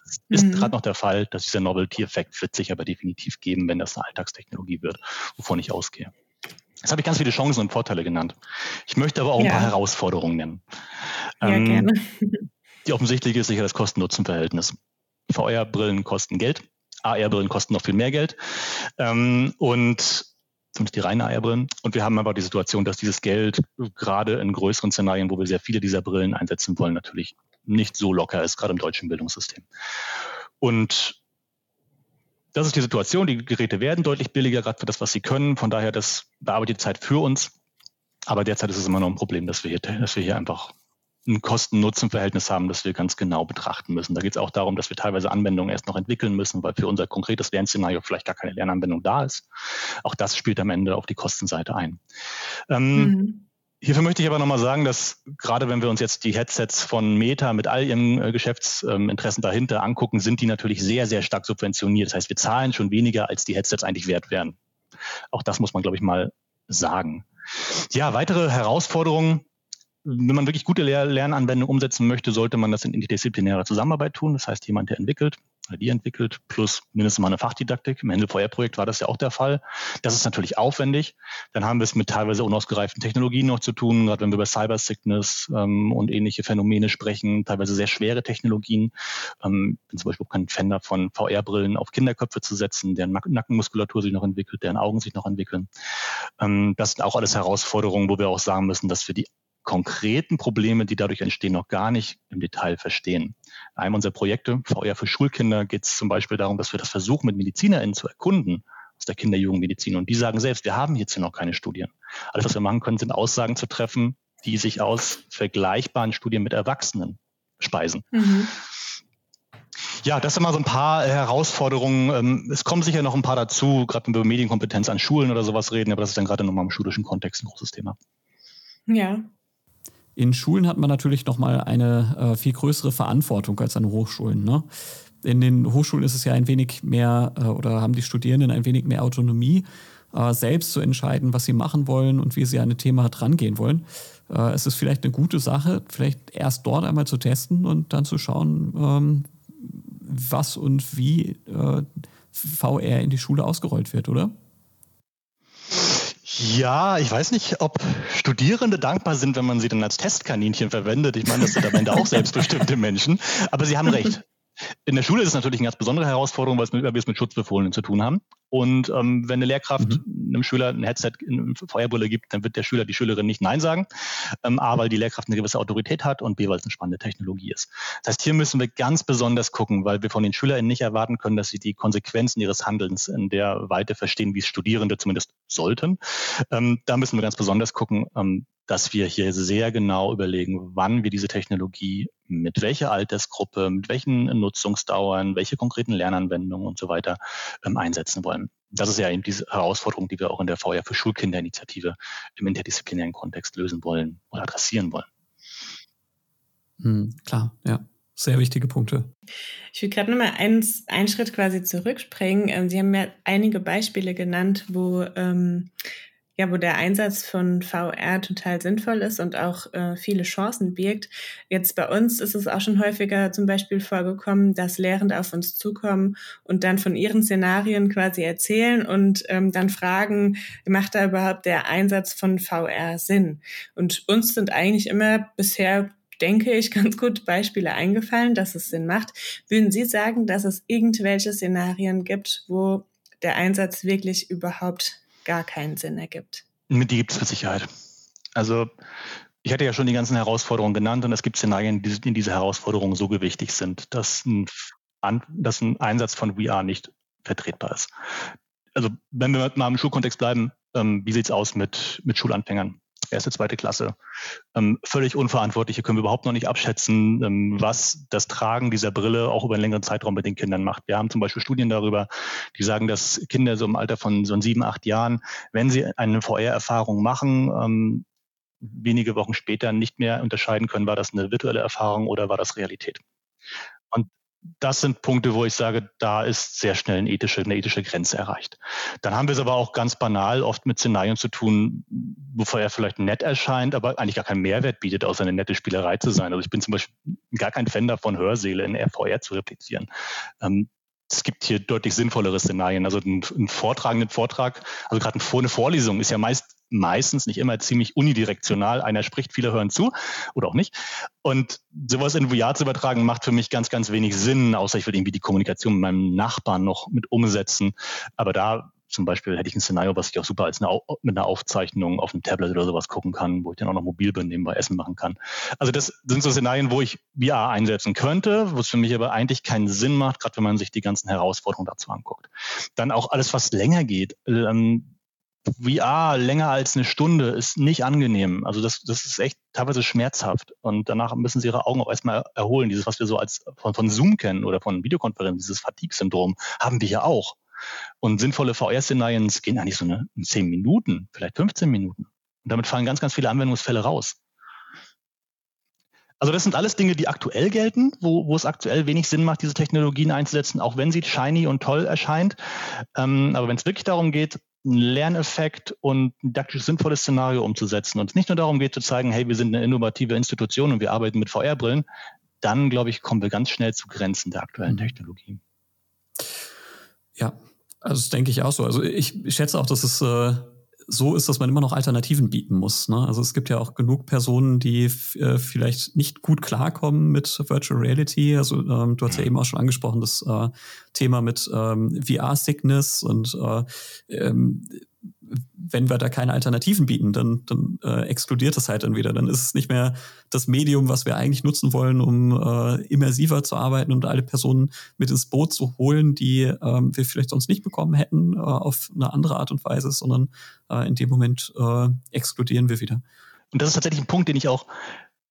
Speaker 4: Das ist mhm. gerade noch der Fall, dass dieser Novelty-Effekt wird sich aber definitiv geben, wenn das eine Alltagstechnologie wird, wovon ich ausgehe. Jetzt habe ich ganz viele Chancen und Vorteile genannt. Ich möchte aber auch ja. ein paar Herausforderungen nennen. Ja, ähm, gerne. Die offensichtliche ist sicher das Kosten-Nutzen-Verhältnis. VR-Brillen kosten Geld, AR-Brillen kosten noch viel mehr Geld. Ähm, und zumindest die reinen AR-Brillen. Und wir haben aber die Situation, dass dieses Geld gerade in größeren Szenarien, wo wir sehr viele dieser Brillen einsetzen wollen, natürlich nicht so locker ist, gerade im deutschen Bildungssystem. Und das ist die Situation. Die Geräte werden deutlich billiger, gerade für das, was sie können. Von daher, das bearbeitet die Zeit für uns. Aber derzeit ist es immer noch ein Problem, dass wir hier, dass wir hier einfach ein Kosten-Nutzen-Verhältnis haben, das wir ganz genau betrachten müssen. Da geht es auch darum, dass wir teilweise Anwendungen erst noch entwickeln müssen, weil für unser konkretes Lernszenario vielleicht gar keine Lernanwendung da ist. Auch das spielt am Ende auf die Kostenseite ein. Ähm, mhm. Hierfür möchte ich aber nochmal sagen, dass gerade wenn wir uns jetzt die Headsets von Meta mit all ihren äh, Geschäftsinteressen dahinter angucken, sind die natürlich sehr, sehr stark subventioniert. Das heißt, wir zahlen schon weniger, als die Headsets eigentlich wert wären. Auch das muss man, glaube ich, mal sagen. Ja, weitere Herausforderungen wenn man wirklich gute Lernanwendungen umsetzen möchte, sollte man das in interdisziplinärer Zusammenarbeit tun. Das heißt, jemand, der entwickelt, die entwickelt, plus mindestens mal eine Fachdidaktik. Im Händel-VR-Projekt war das ja auch der Fall. Das ist natürlich aufwendig. Dann haben wir es mit teilweise unausgereiften Technologien noch zu tun, gerade wenn wir über Cybersickness ähm, und ähnliche Phänomene sprechen, teilweise sehr schwere Technologien. Ähm, bin zum Beispiel kein Fan davon, VR-Brillen auf Kinderköpfe zu setzen, deren Nackenmuskulatur sich noch entwickelt, deren Augen sich noch entwickeln. Ähm, das sind auch alles Herausforderungen, wo wir auch sagen müssen, dass wir die konkreten Probleme, die dadurch entstehen, noch gar nicht im Detail verstehen. In einem unserer Projekte, VR für Schulkinder, geht es zum Beispiel darum, dass wir das versuchen, mit MedizinerInnen zu erkunden aus der Kinder-Jugendmedizin. Und die sagen selbst, wir haben hierzu noch keine Studien. Alles, was wir machen können, sind Aussagen zu treffen, die sich aus vergleichbaren Studien mit Erwachsenen speisen. Mhm. Ja, das sind mal so ein paar Herausforderungen. Ähm, es kommen sicher noch ein paar dazu, gerade wenn wir über Medienkompetenz an Schulen oder sowas reden, aber das ist dann gerade nochmal im schulischen Kontext ein großes Thema.
Speaker 2: Ja,
Speaker 1: in Schulen hat man natürlich nochmal eine äh, viel größere Verantwortung als an Hochschulen. Ne? In den Hochschulen ist es ja ein wenig mehr äh, oder haben die Studierenden ein wenig mehr Autonomie, äh, selbst zu entscheiden, was sie machen wollen und wie sie an ein Thema drangehen wollen. Äh, es ist vielleicht eine gute Sache, vielleicht erst dort einmal zu testen und dann zu schauen, ähm, was und wie äh, VR in die Schule ausgerollt wird, oder?
Speaker 4: Ja, ich weiß nicht, ob Studierende dankbar sind, wenn man sie dann als Testkaninchen verwendet. Ich meine, das sind am Ende auch selbstbestimmte Menschen. Aber sie haben recht. *laughs* In der Schule ist es natürlich eine ganz besondere Herausforderung, weil wir es mit Schutzbefohlenen zu tun haben. Und ähm, wenn eine Lehrkraft mhm. einem Schüler ein Headset in eine Feuerbrille gibt, dann wird der Schüler, die Schülerin nicht Nein sagen. Ähm, A, weil die Lehrkraft eine gewisse Autorität hat und B, weil es eine spannende Technologie ist. Das heißt, hier müssen wir ganz besonders gucken, weil wir von den SchülerInnen nicht erwarten können, dass sie die Konsequenzen ihres Handelns in der Weite verstehen, wie es Studierende zumindest sollten. Ähm, da müssen wir ganz besonders gucken, ähm, dass wir hier sehr genau überlegen, wann wir diese Technologie mit welcher Altersgruppe, mit welchen Nutzungsdauern, welche konkreten Lernanwendungen und so weiter ähm, einsetzen wollen. Das ist ja eben diese Herausforderung, die wir auch in der VR für Schulkinderinitiative im interdisziplinären Kontext lösen wollen oder adressieren wollen.
Speaker 1: Hm, klar, ja. Sehr wichtige Punkte.
Speaker 2: Ich will gerade nochmal eins, einen Schritt quasi zurückspringen. Ähm, Sie haben ja einige Beispiele genannt, wo ähm, ja, wo der Einsatz von VR total sinnvoll ist und auch äh, viele Chancen birgt. Jetzt bei uns ist es auch schon häufiger zum Beispiel vorgekommen, dass Lehrende auf uns zukommen und dann von ihren Szenarien quasi erzählen und ähm, dann fragen, macht da überhaupt der Einsatz von VR Sinn? Und uns sind eigentlich immer bisher denke ich, *laughs* ganz gute Beispiele eingefallen, dass es Sinn macht. Würden Sie sagen, dass es irgendwelche Szenarien gibt, wo der Einsatz wirklich überhaupt gar keinen Sinn ergibt.
Speaker 4: Die gibt es mit Sicherheit. Also ich hatte ja schon die ganzen Herausforderungen genannt und es gibt Szenarien, die in diese Herausforderungen so gewichtig sind, dass ein, dass ein Einsatz von VR nicht vertretbar ist. Also wenn wir mal im Schulkontext bleiben, ähm, wie sieht es aus mit, mit Schulanfängern? Erste, zweite Klasse. Ähm, völlig unverantwortlich. Hier können wir überhaupt noch nicht abschätzen, ähm, was das Tragen dieser Brille auch über einen längeren Zeitraum bei den Kindern macht. Wir haben zum Beispiel Studien darüber, die sagen, dass Kinder so im Alter von so sieben, acht Jahren, wenn sie eine VR-Erfahrung machen, ähm, wenige Wochen später nicht mehr unterscheiden können, war das eine virtuelle Erfahrung oder war das Realität. Und das sind Punkte, wo ich sage, da ist sehr schnell eine ethische, eine ethische Grenze erreicht. Dann haben wir es aber auch ganz banal oft mit Szenarien zu tun, wovor er vielleicht nett erscheint, aber eigentlich gar keinen Mehrwert bietet, außer eine nette Spielerei zu sein. Also ich bin zum Beispiel gar kein Fan davon, Hörsäle in RVR zu replizieren. Ähm, es gibt hier deutlich sinnvollere Szenarien. Also ein, ein vortragenden Vortrag, also gerade eine Vorlesung ist ja meist meistens, nicht immer ziemlich unidirektional. Einer spricht, viele hören zu oder auch nicht. Und sowas in VR zu übertragen, macht für mich ganz, ganz wenig Sinn, außer ich will irgendwie die Kommunikation mit meinem Nachbarn noch mit umsetzen. Aber da zum Beispiel hätte ich ein Szenario, was ich auch super als eine, mit einer Aufzeichnung auf einem Tablet oder sowas gucken kann, wo ich dann auch noch mobil bin, nebenbei Essen machen kann. Also das sind so Szenarien, wo ich VR einsetzen könnte, wo es für mich aber eigentlich keinen Sinn macht, gerade wenn man sich die ganzen Herausforderungen dazu anguckt. Dann auch alles, was länger geht. Ähm, VR länger als eine Stunde ist nicht angenehm. Also das, das ist echt teilweise schmerzhaft. Und danach müssen sie ihre Augen auch erstmal erholen. Dieses, was wir so als von, von Zoom kennen oder von Videokonferenzen, dieses Fatigue-Syndrom, haben wir ja auch. Und sinnvolle VR-Szenarien gehen eigentlich so eine, in 10 Minuten, vielleicht 15 Minuten. Und damit fallen ganz, ganz viele Anwendungsfälle raus. Also das sind alles Dinge, die aktuell gelten, wo, wo es aktuell wenig Sinn macht, diese Technologien einzusetzen, auch wenn sie shiny und toll erscheint. Ähm, aber wenn es wirklich darum geht, einen Lerneffekt und ein didaktisch sinnvolles Szenario umzusetzen und es nicht nur darum geht zu zeigen, hey, wir sind eine innovative Institution und wir arbeiten mit VR-Brillen, dann, glaube ich, kommen wir ganz schnell zu Grenzen der aktuellen mhm. Technologien.
Speaker 1: Ja, also das denke ich auch so. Also ich schätze auch, dass es äh, so ist, dass man immer noch Alternativen bieten muss. Ne? Also es gibt ja auch genug Personen, die äh, vielleicht nicht gut klarkommen mit Virtual Reality. Also ähm, du hast ja eben auch schon angesprochen, das äh, Thema mit ähm, VR-Sickness und äh, ähm, wenn wir da keine Alternativen bieten, dann, dann äh, exkludiert das halt dann wieder. Dann ist es nicht mehr das Medium, was wir eigentlich nutzen wollen, um äh, immersiver zu arbeiten und alle Personen mit ins Boot zu holen, die äh, wir vielleicht sonst nicht bekommen hätten äh, auf eine andere Art und Weise, sondern äh, in dem Moment äh, exkludieren wir wieder.
Speaker 4: Und das ist tatsächlich ein Punkt, den ich auch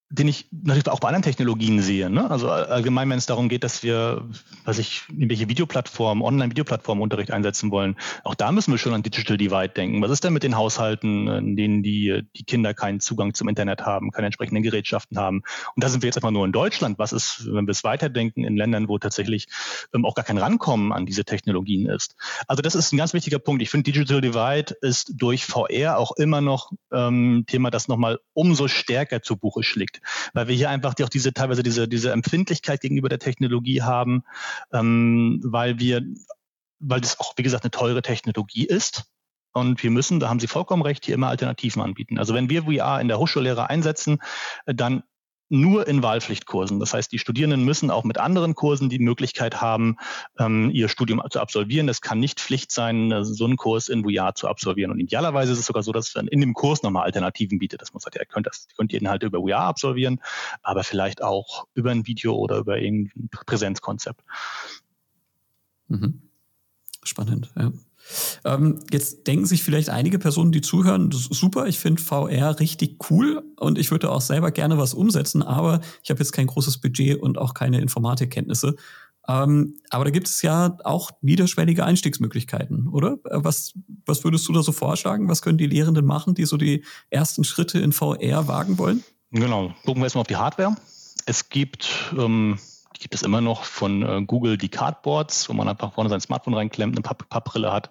Speaker 4: den ich natürlich auch bei anderen Technologien sehe. Ne? Also allgemein, wenn es darum geht, dass wir, was ich, irgendwelche Videoplattformen, Online-Videoplattformen Unterricht einsetzen wollen, auch da müssen wir schon an Digital Divide denken. Was ist denn mit den Haushalten, in denen die, die Kinder keinen Zugang zum Internet haben, keine entsprechenden Gerätschaften haben? Und da sind wir jetzt einfach nur in Deutschland. Was ist, wenn wir es weiterdenken, in Ländern, wo tatsächlich ähm, auch gar kein Rankommen an diese Technologien ist? Also das ist ein ganz wichtiger Punkt. Ich finde, Digital Divide ist durch VR auch immer noch ähm, Thema, das nochmal umso stärker zu Buche schlägt weil wir hier einfach die, auch diese teilweise diese, diese Empfindlichkeit gegenüber der Technologie haben, ähm, weil wir, weil das auch, wie gesagt, eine teure Technologie ist. Und wir müssen, da haben Sie vollkommen recht, hier immer Alternativen anbieten. Also wenn wir VR in der Hochschullehre einsetzen, dann nur in Wahlpflichtkursen. Das heißt, die Studierenden müssen auch mit anderen Kursen die Möglichkeit haben, ähm, ihr Studium zu absolvieren. Es kann nicht Pflicht sein, äh, so einen Kurs in VR zu absolvieren. Und idealerweise ist es sogar so, dass man in dem Kurs nochmal Alternativen bietet. Das muss halt, ihr könnt das, ihr könnt die Inhalte über VR absolvieren, aber vielleicht auch über ein Video oder über irgendein Präsenzkonzept.
Speaker 1: Mhm. Spannend, ja. Ähm, jetzt denken sich vielleicht einige Personen, die zuhören, super, ich finde VR richtig cool und ich würde auch selber gerne was umsetzen, aber ich habe jetzt kein großes Budget und auch keine Informatikkenntnisse. Ähm, aber da gibt es ja auch niederschwellige Einstiegsmöglichkeiten, oder? Äh, was, was würdest du da so vorschlagen? Was können die Lehrenden machen, die so die ersten Schritte in VR wagen wollen?
Speaker 4: Genau, gucken wir erstmal auf die Hardware. Es gibt ähm die gibt es immer noch von äh, Google, die Cardboards, wo man einfach vorne sein Smartphone reinklemmt, eine Pappbrille hat.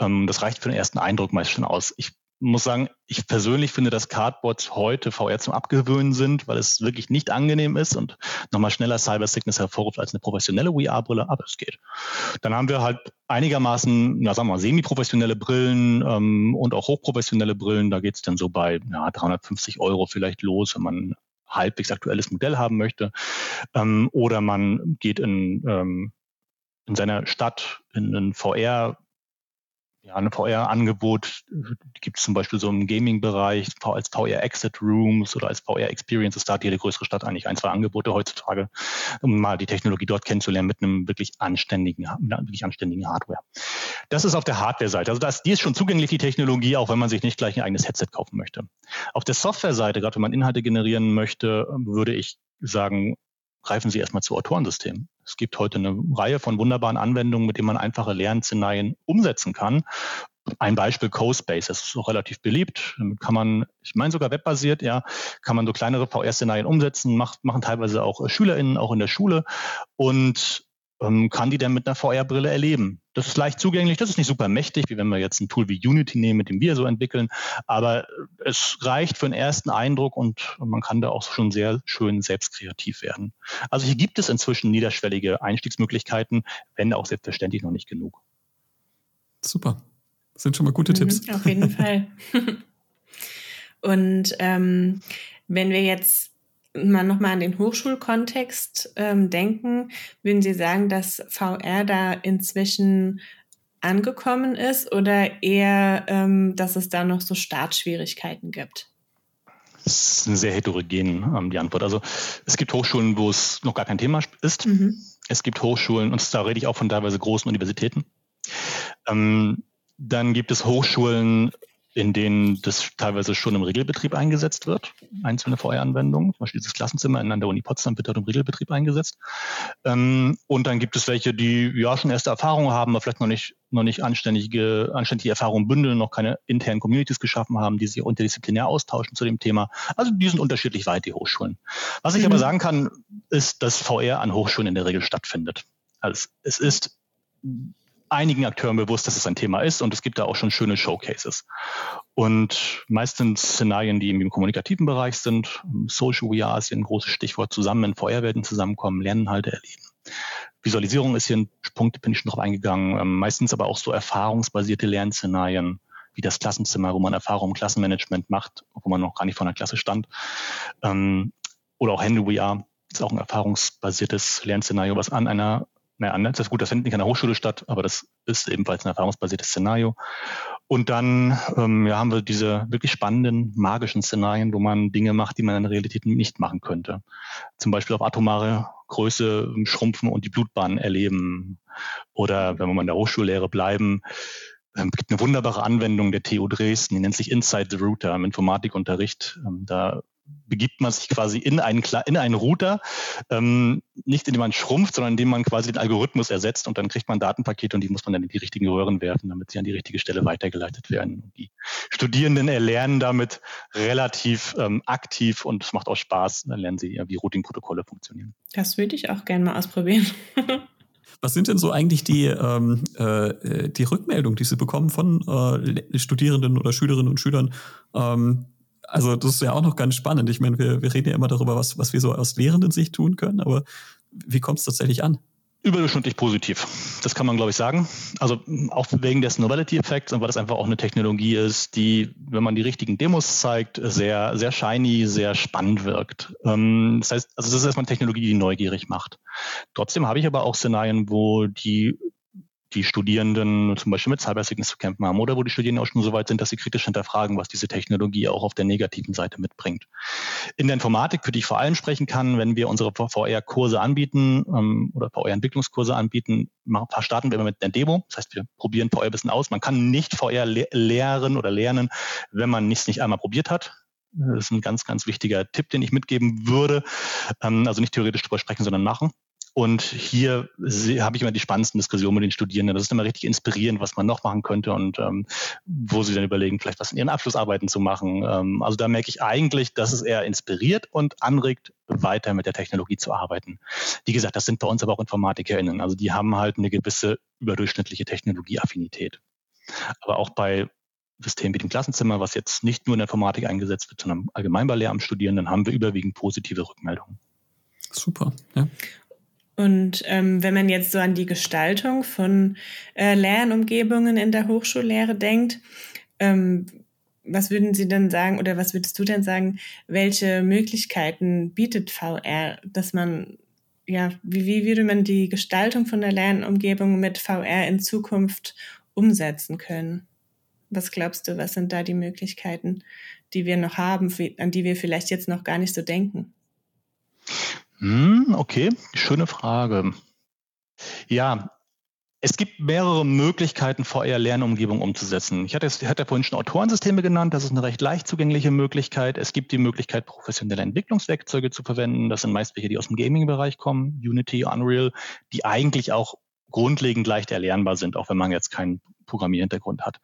Speaker 4: Ähm, das reicht für den ersten Eindruck meist schon aus. Ich muss sagen, ich persönlich finde, dass Cardboards heute VR zum Abgewöhnen sind, weil es wirklich nicht angenehm ist und nochmal schneller Cyber Sickness hervorruft als eine professionelle VR-Brille, aber es geht. Dann haben wir halt einigermaßen, na sagen wir mal, semi-professionelle Brillen ähm, und auch hochprofessionelle Brillen. Da geht es dann so bei ja, 350 Euro vielleicht los, wenn man halbwegs aktuelles Modell haben möchte. Ähm, oder man geht in, ähm, in seiner Stadt in einen VR ja, ein VR-Angebot gibt es zum Beispiel so im Gaming-Bereich als VR-Exit-Rooms oder als VR-Experiences. Da hat jede größere Stadt eigentlich ein, zwei Angebote heutzutage, um mal die Technologie dort kennenzulernen mit einem wirklich anständigen, wirklich anständigen Hardware. Das ist auf der Hardware-Seite. Also das, die ist schon zugänglich, die Technologie, auch wenn man sich nicht gleich ein eigenes Headset kaufen möchte. Auf der Software-Seite, gerade wenn man Inhalte generieren möchte, würde ich sagen, greifen Sie erstmal zu Autorensystemen. Es gibt heute eine Reihe von wunderbaren Anwendungen, mit denen man einfache Lernszenarien umsetzen kann. Ein Beispiel CoSpace, das ist auch relativ beliebt. Damit kann man, ich meine sogar webbasiert, ja, kann man so kleinere VR-Szenarien umsetzen, macht, machen teilweise auch SchülerInnen, auch in der Schule. Und kann die dann mit einer VR-Brille erleben. Das ist leicht zugänglich, das ist nicht super mächtig, wie wenn wir jetzt ein Tool wie Unity nehmen, mit dem wir so entwickeln, aber es reicht für einen ersten Eindruck und man kann da auch schon sehr schön selbst kreativ werden. Also hier gibt es inzwischen niederschwellige Einstiegsmöglichkeiten, wenn auch selbstverständlich noch nicht genug.
Speaker 1: Super. Das sind schon mal gute mhm, Tipps.
Speaker 2: Auf jeden *laughs* Fall. *laughs* und ähm, wenn wir jetzt mal nochmal an den Hochschulkontext ähm, denken, würden Sie sagen, dass VR da inzwischen angekommen ist oder eher, ähm, dass es da noch so Startschwierigkeiten gibt?
Speaker 4: Das ist eine sehr heterogen ähm, die Antwort. Also es gibt Hochschulen, wo es noch gar kein Thema ist. Mhm. Es gibt Hochschulen, und da rede ich auch von teilweise großen Universitäten, ähm, Dann gibt es Hochschulen, in denen das teilweise schon im Regelbetrieb eingesetzt wird, einzelne VR-Anwendungen. Zum Beispiel dieses Klassenzimmer in der Uni Potsdam wird dort im Regelbetrieb eingesetzt. Ähm, und dann gibt es welche, die ja schon erste Erfahrungen haben, aber vielleicht noch nicht, noch nicht anständige, anständige Erfahrungen bündeln, noch keine internen Communities geschaffen haben, die sich interdisziplinär austauschen zu dem Thema. Also die sind unterschiedlich weit, die Hochschulen. Was ich mhm. aber sagen kann, ist, dass VR an Hochschulen in der Regel stattfindet. Also es ist einigen Akteuren bewusst, dass es ein Thema ist und es gibt da auch schon schöne Showcases. Und meistens Szenarien, die im kommunikativen Bereich sind, Social VR ist hier ein großes Stichwort, zusammen in VR-Welten zusammenkommen, Lerninhalte erleben. Visualisierung ist hier ein Punkt, bin ich schon drauf eingegangen, ähm, meistens aber auch so erfahrungsbasierte Lernszenarien, wie das Klassenzimmer, wo man Erfahrung im Klassenmanagement macht, wo man noch gar nicht vor einer Klasse stand. Ähm, oder auch Handy VR, ist auch ein erfahrungsbasiertes Lernszenario, was an einer naja, anders. Das ist gut, das findet nicht an der Hochschule statt, aber das ist ebenfalls ein erfahrungsbasiertes Szenario. Und dann ähm, ja, haben wir diese wirklich spannenden, magischen Szenarien, wo man Dinge macht, die man in der Realität nicht machen könnte. Zum Beispiel auf atomare Größe schrumpfen und die Blutbahn erleben. Oder wenn wir mal in der Hochschullehre bleiben, ähm, gibt eine wunderbare Anwendung der TU Dresden, die nennt sich Inside the Router im Informatikunterricht. Ähm, da begibt man sich quasi in einen, in einen Router, ähm, nicht indem man schrumpft, sondern indem man quasi den Algorithmus ersetzt und dann kriegt man Datenpakete und die muss man dann in die richtigen Röhren werfen, damit sie an die richtige Stelle weitergeleitet werden. Die Studierenden erlernen damit relativ ähm, aktiv und es macht auch Spaß. Dann lernen sie, wie Routing-Protokolle funktionieren.
Speaker 2: Das würde ich auch gerne mal ausprobieren. *laughs*
Speaker 1: Was sind denn so eigentlich die, ähm, äh, die Rückmeldungen, die Sie bekommen von äh, Studierenden oder Schülerinnen und Schülern? Ähm, also das ist ja auch noch ganz spannend. Ich meine, wir, wir reden ja immer darüber, was, was wir so aus lehrenden Sicht tun können, aber wie kommt es tatsächlich an?
Speaker 4: Überdurchschnittlich positiv. Das kann man, glaube ich, sagen. Also auch wegen des Novelty-Effekts und weil das einfach auch eine Technologie ist, die, wenn man die richtigen Demos zeigt, sehr, sehr shiny, sehr spannend wirkt. Ähm, das heißt, also das ist erstmal eine Technologie, die neugierig macht. Trotzdem habe ich aber auch Szenarien, wo die die Studierenden zum Beispiel mit Cybersickness zu kämpfen haben oder wo die Studierenden auch schon so weit sind, dass sie kritisch hinterfragen, was diese Technologie auch auf der negativen Seite mitbringt. In der Informatik, für die ich vor allem sprechen kann, wenn wir unsere VR-Kurse anbieten ähm, oder VR-Entwicklungskurse anbieten, starten wir immer mit einer Demo. Das heißt, wir probieren VR ein bisschen aus. Man kann nicht VR le lehren oder lernen, wenn man nichts nicht einmal probiert hat. Das ist ein ganz, ganz wichtiger Tipp, den ich mitgeben würde. Ähm, also nicht theoretisch drüber sprechen, sondern machen. Und hier habe ich immer die spannendsten Diskussionen mit den Studierenden. Das ist immer richtig inspirierend, was man noch machen könnte und ähm, wo sie dann überlegen, vielleicht was in ihren Abschlussarbeiten zu machen. Ähm, also da merke ich eigentlich, dass es eher inspiriert und anregt, weiter mit der Technologie zu arbeiten. Wie gesagt, das sind bei uns aber auch InformatikerInnen. Also die haben halt eine gewisse überdurchschnittliche Technologieaffinität. Aber auch bei Systemen wie dem Klassenzimmer, was jetzt nicht nur in der Informatik eingesetzt wird, sondern allgemein bei Lehramtsstudierenden, haben wir überwiegend positive Rückmeldungen.
Speaker 1: Super. Ja.
Speaker 2: Und ähm, wenn man jetzt so an die Gestaltung von äh, Lernumgebungen in der Hochschullehre denkt, ähm, was würden Sie denn sagen oder was würdest du denn sagen, welche Möglichkeiten bietet VR, dass man, ja, wie, wie würde man die Gestaltung von der Lernumgebung mit VR in Zukunft umsetzen können? Was glaubst du, was sind da die Möglichkeiten, die wir noch haben, an die wir vielleicht jetzt noch gar nicht so denken?
Speaker 4: Hm, okay, schöne Frage. Ja, es gibt mehrere Möglichkeiten, VR-Lernumgebung umzusetzen. Ich hatte, ich hatte vorhin schon Autorensysteme genannt. Das ist eine recht leicht zugängliche Möglichkeit. Es gibt die Möglichkeit, professionelle Entwicklungswerkzeuge zu verwenden. Das sind meist welche, die aus dem Gaming-Bereich kommen, Unity, Unreal, die eigentlich auch grundlegend leicht erlernbar sind, auch wenn man jetzt keinen Programmierhintergrund hat.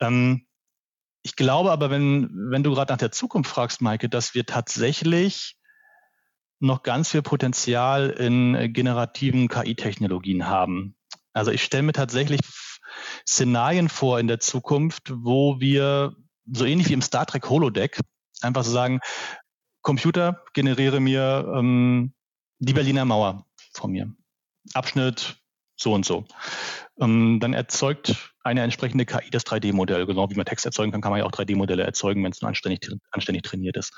Speaker 4: Ähm, ich glaube aber, wenn, wenn du gerade nach der Zukunft fragst, Maike, dass wir tatsächlich noch ganz viel Potenzial in äh, generativen KI-Technologien haben. Also ich stelle mir tatsächlich Szenarien vor in der Zukunft, wo wir so ähnlich wie im Star Trek Holodeck einfach so sagen, Computer, generiere mir ähm, die Berliner Mauer von mir. Abschnitt so und so. Ähm, dann erzeugt eine entsprechende KI das 3D-Modell. Genau wie man Text erzeugen kann, kann man ja auch 3D-Modelle erzeugen, wenn es nur anständig, anständig trainiert ist.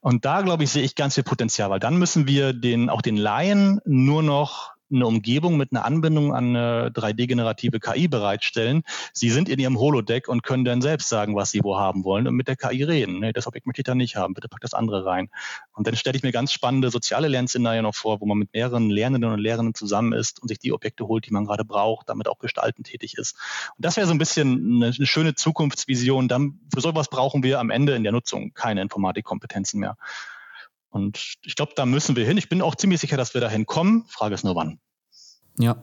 Speaker 4: Und da, glaube ich, sehe ich ganz viel Potenzial, weil dann müssen wir den, auch den Laien nur noch eine Umgebung mit einer Anbindung an eine 3D-generative KI bereitstellen. Sie sind in Ihrem Holodeck und können dann selbst sagen, was Sie wo haben wollen und mit der KI reden. Nee, das Objekt möchte ich da nicht haben, bitte pack das andere rein. Und dann stelle ich mir ganz spannende soziale Lernszenarien noch vor, wo man mit mehreren Lernenden und Lehrenden zusammen ist und sich die Objekte holt, die man gerade braucht, damit auch gestaltend tätig ist. Und das wäre so ein bisschen eine, eine schöne Zukunftsvision. Dann, für sowas brauchen wir am Ende in der Nutzung keine Informatikkompetenzen mehr. Und ich glaube, da müssen wir hin. Ich bin auch ziemlich sicher, dass wir dahin kommen. Frage ist nur wann.
Speaker 1: Ja,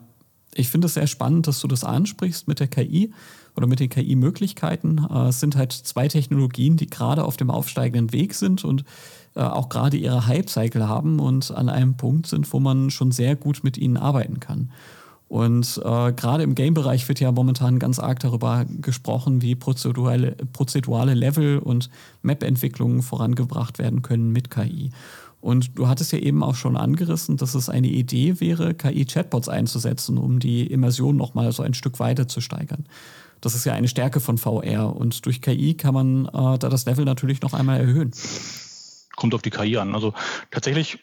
Speaker 1: ich finde es sehr spannend, dass du das ansprichst mit der KI oder mit den KI-Möglichkeiten. Äh, es sind halt zwei Technologien, die gerade auf dem aufsteigenden Weg sind und äh, auch gerade ihre Hype-Cycle haben und an einem Punkt sind, wo man schon sehr gut mit ihnen arbeiten kann. Und äh, gerade im Game-Bereich wird ja momentan ganz arg darüber gesprochen, wie prozedurale, prozedurale Level und Map-Entwicklungen vorangebracht werden können mit KI. Und du hattest ja eben auch schon angerissen, dass es eine Idee wäre, KI-Chatbots einzusetzen, um die Immersion nochmal so ein Stück weiter zu steigern. Das ist ja eine Stärke von VR und durch KI kann man äh, da das Level natürlich noch einmal erhöhen
Speaker 4: kommt auf die KI an. Also tatsächlich,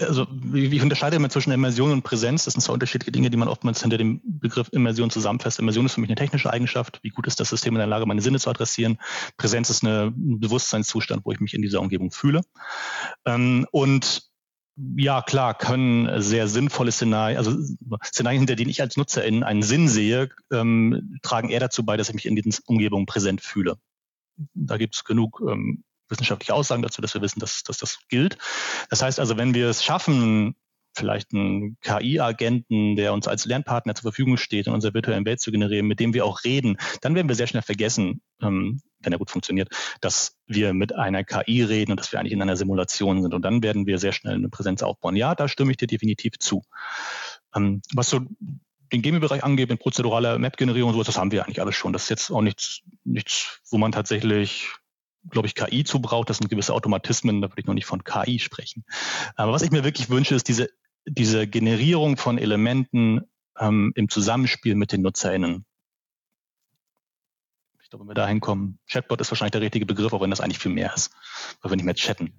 Speaker 4: also ich unterscheide immer zwischen Immersion und Präsenz. Das sind zwei unterschiedliche Dinge, die man oftmals hinter dem Begriff Immersion zusammenfasst. Immersion ist für mich eine technische Eigenschaft. Wie gut ist das System in der Lage, meine Sinne zu adressieren? Präsenz ist eine, ein Bewusstseinszustand, wo ich mich in dieser Umgebung fühle. Ähm, und ja, klar, können sehr sinnvolle Szenarien, also Szenarien, hinter denen ich als Nutzerin einen Sinn sehe, ähm, tragen eher dazu bei, dass ich mich in diesen Umgebungen präsent fühle. Da gibt es genug ähm, wissenschaftliche Aussagen dazu, dass wir wissen, dass, dass das gilt. Das heißt also, wenn wir es schaffen, vielleicht einen KI-Agenten, der uns als Lernpartner zur Verfügung steht, in unserer virtuellen Welt zu generieren, mit dem wir auch reden, dann werden wir sehr schnell vergessen, ähm, wenn er gut funktioniert, dass wir mit einer KI reden und dass wir eigentlich in einer Simulation sind. Und dann werden wir sehr schnell eine Präsenz aufbauen. Ja, da stimme ich dir definitiv zu. Ähm, was so den Gaming-Bereich angeht, in prozeduraler Map-Generierung und sowas, das haben wir eigentlich alles schon. Das ist jetzt auch nichts, nichts, wo man tatsächlich glaube ich, KI zu braucht. Das sind gewisse Automatismen, da würde ich noch nicht von KI sprechen. Aber was ich mir wirklich wünsche, ist diese, diese Generierung von Elementen ähm, im Zusammenspiel mit den NutzerInnen. Ich glaube, wenn wir da hinkommen, Chatbot ist wahrscheinlich der richtige Begriff, auch wenn das eigentlich viel mehr ist, weil wir nicht mehr chatten.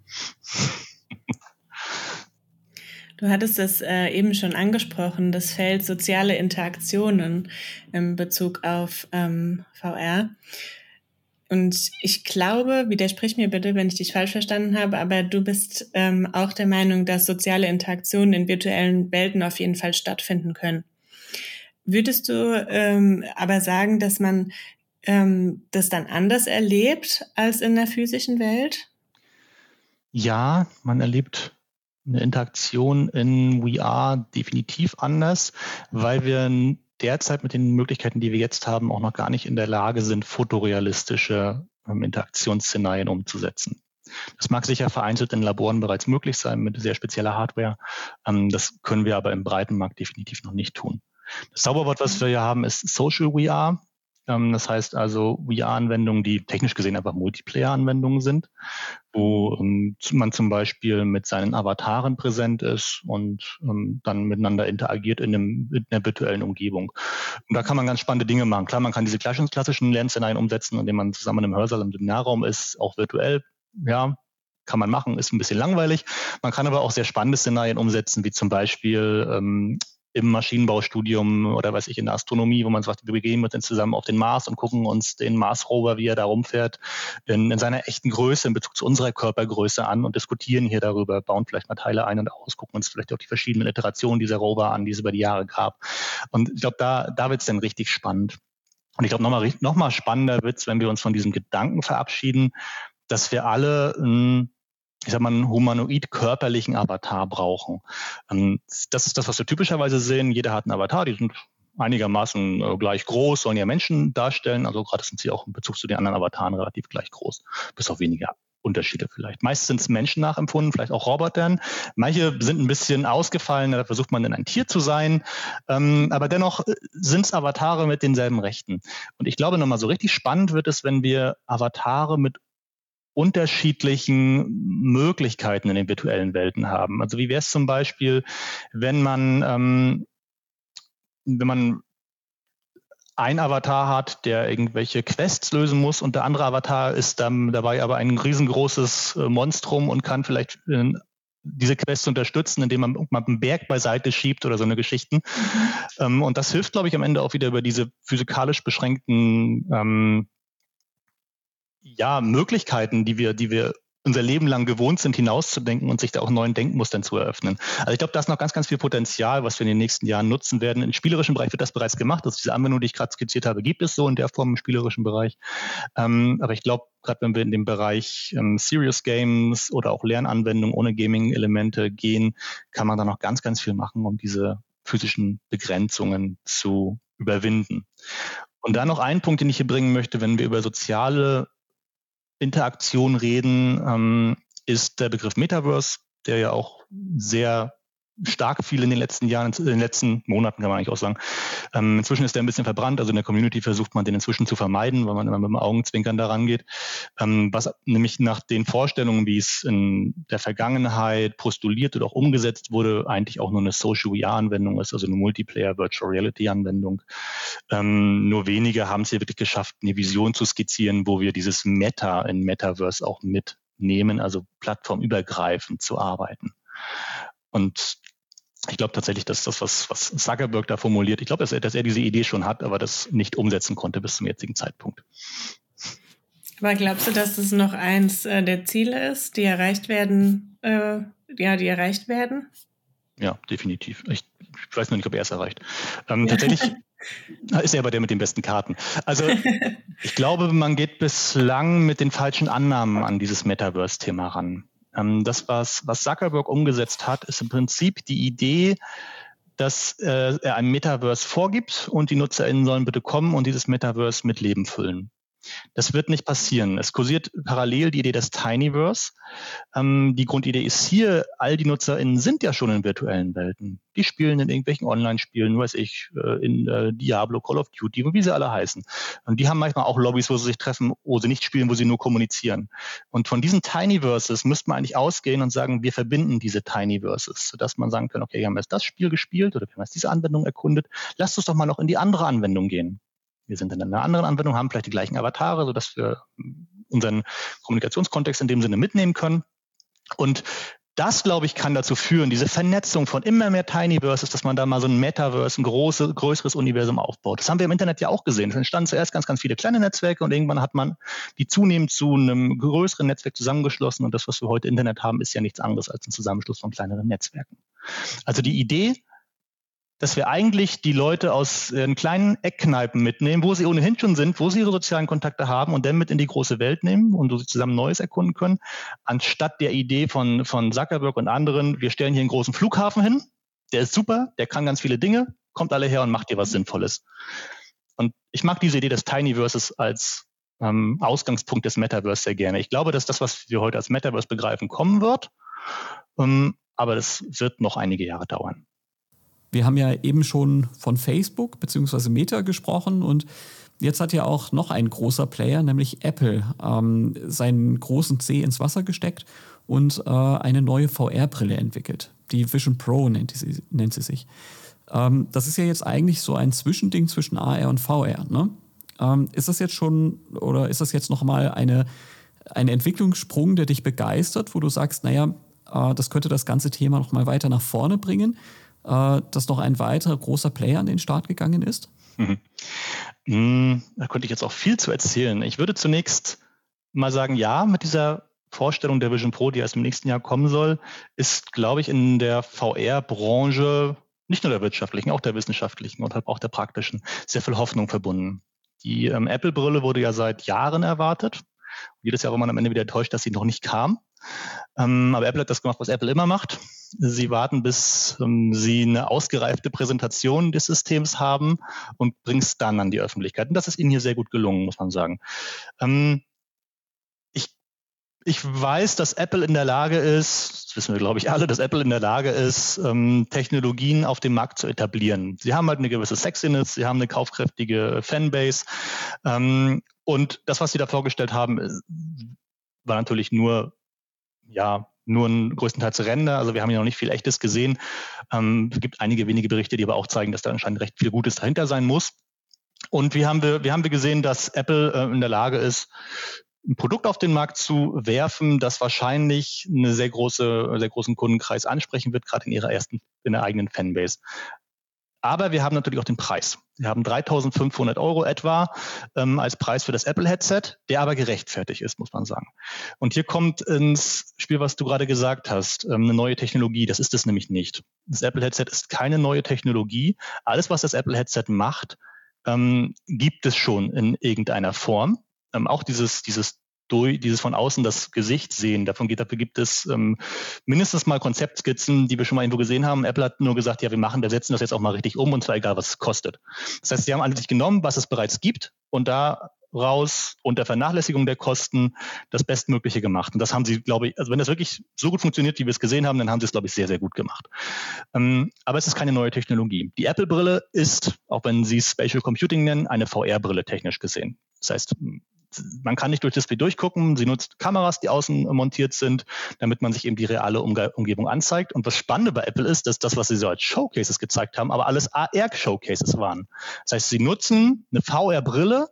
Speaker 2: Du hattest es äh, eben schon angesprochen, das Feld soziale Interaktionen in Bezug auf ähm, VR. Und ich glaube, widersprich mir bitte, wenn ich dich falsch verstanden habe, aber du bist ähm, auch der Meinung, dass soziale Interaktionen in virtuellen Welten auf jeden Fall stattfinden können. Würdest du ähm, aber sagen, dass man ähm, das dann anders erlebt als in der physischen Welt?
Speaker 4: Ja, man erlebt eine Interaktion in VR definitiv anders, weil wir derzeit mit den Möglichkeiten, die wir jetzt haben, auch noch gar nicht in der Lage sind, fotorealistische ähm, Interaktionsszenarien umzusetzen. Das mag sicher vereinzelt in Laboren bereits möglich sein mit sehr spezieller Hardware. Ähm, das können wir aber im breiten Markt definitiv noch nicht tun. Das Zauberwort, was wir hier haben, ist Social VR. Ähm, das heißt also VR-Anwendungen, die technisch gesehen einfach Multiplayer-Anwendungen sind, wo ähm, man zum Beispiel mit seinen Avataren präsent ist und ähm, dann miteinander interagiert in, einem, in einer virtuellen Umgebung. Und da kann man ganz spannende Dinge machen. Klar, man kann diese klassischen Lernszenarien umsetzen, indem man zusammen im Hörsaal im Seminarraum ist, auch virtuell. Ja, kann man machen, ist ein bisschen langweilig. Man kann aber auch sehr spannende Szenarien umsetzen, wie zum Beispiel ähm, im Maschinenbaustudium oder weiß ich in der Astronomie, wo man sagt, wir begeben uns dann zusammen auf den Mars und gucken uns den Mars-Rover, wie er da rumfährt, in, in, seiner echten Größe, in Bezug zu unserer Körpergröße an und diskutieren hier darüber, bauen vielleicht mal Teile ein und aus, gucken uns vielleicht auch die verschiedenen Iterationen dieser Rover an, die es über die Jahre gab. Und ich glaube, da, da wird es dann richtig spannend. Und ich glaube, nochmal noch mal spannender wird es, wenn wir uns von diesem Gedanken verabschieden, dass wir alle ein ich sag mal, einen humanoid-körperlichen Avatar brauchen. Ähm, das ist das, was wir typischerweise sehen. Jeder hat einen Avatar, die sind einigermaßen äh, gleich groß, sollen ja Menschen darstellen. Also gerade sind sie auch in Bezug zu den anderen Avataren relativ gleich groß, bis auf weniger Unterschiede vielleicht. Meist sind es Menschen nachempfunden, vielleicht auch Robotern. Manche sind ein bisschen ausgefallen, da versucht man dann ein Tier zu sein. Ähm, aber dennoch sind es Avatare mit denselben Rechten. Und ich glaube nochmal, so richtig spannend wird es, wenn wir Avatare mit unterschiedlichen Möglichkeiten in den virtuellen Welten haben. Also wie wäre es zum Beispiel, wenn man, ähm, wenn man ein Avatar hat, der irgendwelche Quests lösen muss und der andere Avatar ist dann dabei aber ein riesengroßes äh, Monstrum und kann vielleicht in diese Quest zu unterstützen, indem man mal einen Berg beiseite schiebt oder so eine Geschichten. Mhm. Ähm, und das hilft, glaube ich, am Ende auch wieder über diese physikalisch beschränkten ähm, ja, Möglichkeiten, die wir, die wir unser Leben lang gewohnt sind, hinauszudenken und sich da auch neuen Denkmustern zu eröffnen. Also ich glaube, da ist noch ganz, ganz viel Potenzial, was wir in den nächsten Jahren nutzen werden. Im spielerischen Bereich wird das bereits gemacht. Also diese Anwendung, die ich gerade skizziert habe, gibt es so in der Form im spielerischen Bereich. Ähm, aber ich glaube, gerade wenn wir in den Bereich ähm, Serious Games oder auch Lernanwendungen ohne Gaming-Elemente gehen, kann man da noch ganz, ganz viel machen, um diese physischen Begrenzungen zu überwinden. Und da noch ein Punkt, den ich hier bringen möchte, wenn wir über soziale Interaktion reden, ähm, ist der Begriff Metaverse, der ja auch sehr stark viel in den letzten Jahren, in den letzten Monaten kann man eigentlich auch sagen. Ähm, inzwischen ist der ein bisschen verbrannt, also in der Community versucht man den inzwischen zu vermeiden, weil man immer mit dem Augenzwinkern daran geht. Ähm, was nämlich nach den Vorstellungen, wie es in der Vergangenheit postuliert oder auch umgesetzt wurde, eigentlich auch nur eine Social VR-Anwendung ist, also eine Multiplayer Virtual Reality-Anwendung. Ähm, nur wenige haben es hier wirklich geschafft, eine Vision zu skizzieren, wo wir dieses Meta in Metaverse auch mitnehmen, also plattformübergreifend zu arbeiten. Und ich glaube tatsächlich, dass das, was, was Zuckerberg da formuliert, ich glaube, dass er, dass er diese Idee schon hat, aber das nicht umsetzen konnte bis zum jetzigen Zeitpunkt.
Speaker 2: Aber glaubst du, dass das noch eins äh, der Ziele ist, die erreicht werden, äh, ja, die erreicht werden?
Speaker 4: Ja, definitiv. Ich, ich weiß noch nicht, ob er es erreicht. Ähm, tatsächlich *laughs* ist er aber der mit den besten Karten. Also *laughs* ich glaube, man geht bislang mit den falschen Annahmen an dieses Metaverse-Thema ran. Ähm, das, was, was Zuckerberg umgesetzt hat, ist im Prinzip die Idee, dass äh, er ein Metaverse vorgibt und die NutzerInnen sollen bitte kommen und dieses Metaverse mit Leben füllen. Das wird nicht passieren. Es kursiert parallel die Idee des Tinyverse. Ähm, die Grundidee ist hier, all die NutzerInnen sind ja schon in virtuellen Welten. Die spielen in irgendwelchen Online-Spielen, weiß ich, äh, in äh, Diablo, Call of Duty wie sie alle heißen. Und die haben manchmal auch Lobbys, wo sie sich treffen, wo sie nicht spielen, wo sie nur kommunizieren. Und von diesen Tinyverses müsste man eigentlich ausgehen und sagen, wir verbinden diese Tinyverses, sodass man sagen kann, okay, wir haben jetzt das Spiel gespielt oder wir haben jetzt diese Anwendung erkundet. Lasst uns doch mal noch in die andere Anwendung gehen. Wir sind in einer anderen Anwendung, haben vielleicht die gleichen Avatare, sodass wir unseren Kommunikationskontext in dem Sinne mitnehmen können. Und das, glaube ich, kann dazu führen, diese Vernetzung von immer mehr Tinyverses, dass man da mal so ein Metaverse, ein große, größeres Universum aufbaut. Das haben wir im Internet ja auch gesehen. Es entstanden zuerst ganz, ganz viele kleine Netzwerke und irgendwann hat man die zunehmend zu einem größeren Netzwerk zusammengeschlossen. Und das, was wir heute Internet haben, ist ja nichts anderes als ein Zusammenschluss von kleineren Netzwerken. Also die Idee, dass wir eigentlich die Leute aus äh, kleinen Eckkneipen mitnehmen, wo sie ohnehin schon sind, wo sie ihre sozialen Kontakte haben und dann mit in die große Welt nehmen und wo sie zusammen Neues erkunden können, anstatt der Idee von, von Zuckerberg und anderen, wir stellen hier einen großen Flughafen hin, der ist super, der kann ganz viele Dinge, kommt alle her und macht hier was Sinnvolles. Und ich mag diese Idee des Tinyverses als ähm, Ausgangspunkt des Metaverse sehr gerne. Ich glaube, dass das, was wir heute als Metaverse begreifen, kommen wird, ähm, aber das wird noch einige Jahre dauern.
Speaker 1: Wir haben ja eben schon von Facebook bzw. Meta gesprochen und jetzt hat ja auch noch ein großer Player, nämlich Apple, ähm, seinen großen C ins Wasser gesteckt und äh, eine neue VR-Brille entwickelt. Die Vision Pro nennt sie, nennt sie sich. Ähm, das ist ja jetzt eigentlich so ein Zwischending zwischen AR und VR. Ne? Ähm, ist das jetzt schon oder ist das jetzt nochmal eine, ein Entwicklungssprung, der dich begeistert, wo du sagst, naja, äh, das könnte das ganze Thema nochmal weiter nach vorne bringen? Äh, dass noch ein weiterer großer Player an den Start gegangen ist? Mhm.
Speaker 4: Mm, da könnte ich jetzt auch viel zu erzählen. Ich würde zunächst mal sagen, ja, mit dieser Vorstellung der Vision Pro, die erst im nächsten Jahr kommen soll, ist, glaube ich, in der VR-Branche, nicht nur der wirtschaftlichen, auch der wissenschaftlichen und auch der praktischen, sehr viel Hoffnung verbunden. Die ähm, Apple-Brille wurde ja seit Jahren erwartet. Jedes Jahr war man am Ende wieder enttäuscht, dass sie noch nicht kam. Ähm, aber Apple hat das gemacht, was Apple immer macht. Sie warten, bis ähm, Sie eine ausgereifte Präsentation des Systems haben und bringen es dann an die Öffentlichkeit. Und das ist Ihnen hier sehr gut gelungen, muss man sagen. Ähm, ich, ich weiß, dass Apple in der Lage ist, das wissen wir, glaube ich, alle, dass Apple in der Lage ist, ähm, Technologien auf dem Markt zu etablieren. Sie haben halt eine gewisse Sexiness, sie haben eine kaufkräftige Fanbase. Ähm, und das, was Sie da vorgestellt haben, äh, war natürlich nur ja, nur ein größtenteils Ränder. Also wir haben ja noch nicht viel Echtes gesehen. Ähm, es gibt einige wenige Berichte, die aber auch zeigen, dass da anscheinend recht viel Gutes dahinter sein muss. Und wie haben wir, wie haben wir gesehen, dass Apple äh, in der Lage ist, ein Produkt auf den Markt zu werfen, das wahrscheinlich eine sehr große, sehr großen Kundenkreis ansprechen wird, gerade in ihrer ersten, in der eigenen Fanbase. Aber wir haben natürlich auch den Preis. Wir haben 3.500 Euro etwa ähm, als Preis für das Apple-Headset, der aber gerechtfertigt ist, muss man sagen. Und hier kommt ins Spiel, was du gerade gesagt hast, ähm, eine neue Technologie. Das ist es nämlich nicht. Das Apple-Headset ist keine neue Technologie. Alles, was das Apple-Headset macht, ähm, gibt es schon in irgendeiner Form. Ähm, auch dieses, dieses durch dieses von außen das Gesicht sehen. Davon geht, dafür gibt es ähm, mindestens mal Konzeptskizzen, die wir schon mal irgendwo gesehen haben. Apple hat nur gesagt, ja, wir machen, wir setzen das jetzt auch mal richtig um und zwar egal, was es kostet. Das heißt, sie haben sich genommen, was es bereits gibt und daraus unter Vernachlässigung der Kosten das Bestmögliche gemacht. Und das haben sie, glaube ich, also wenn das wirklich so gut funktioniert, wie wir es gesehen haben, dann haben sie es, glaube ich, sehr, sehr gut gemacht. Ähm, aber es ist keine neue Technologie. Die Apple-Brille ist, auch wenn sie Spatial Computing nennen, eine VR-Brille technisch gesehen. Das heißt, man kann nicht durch Display durchgucken. Sie nutzt Kameras, die außen montiert sind, damit man sich eben die reale Umge Umgebung anzeigt. Und das Spannende bei Apple ist, dass das, was sie so als Showcases gezeigt haben, aber alles AR-Showcases waren. Das heißt, sie nutzen eine VR-Brille,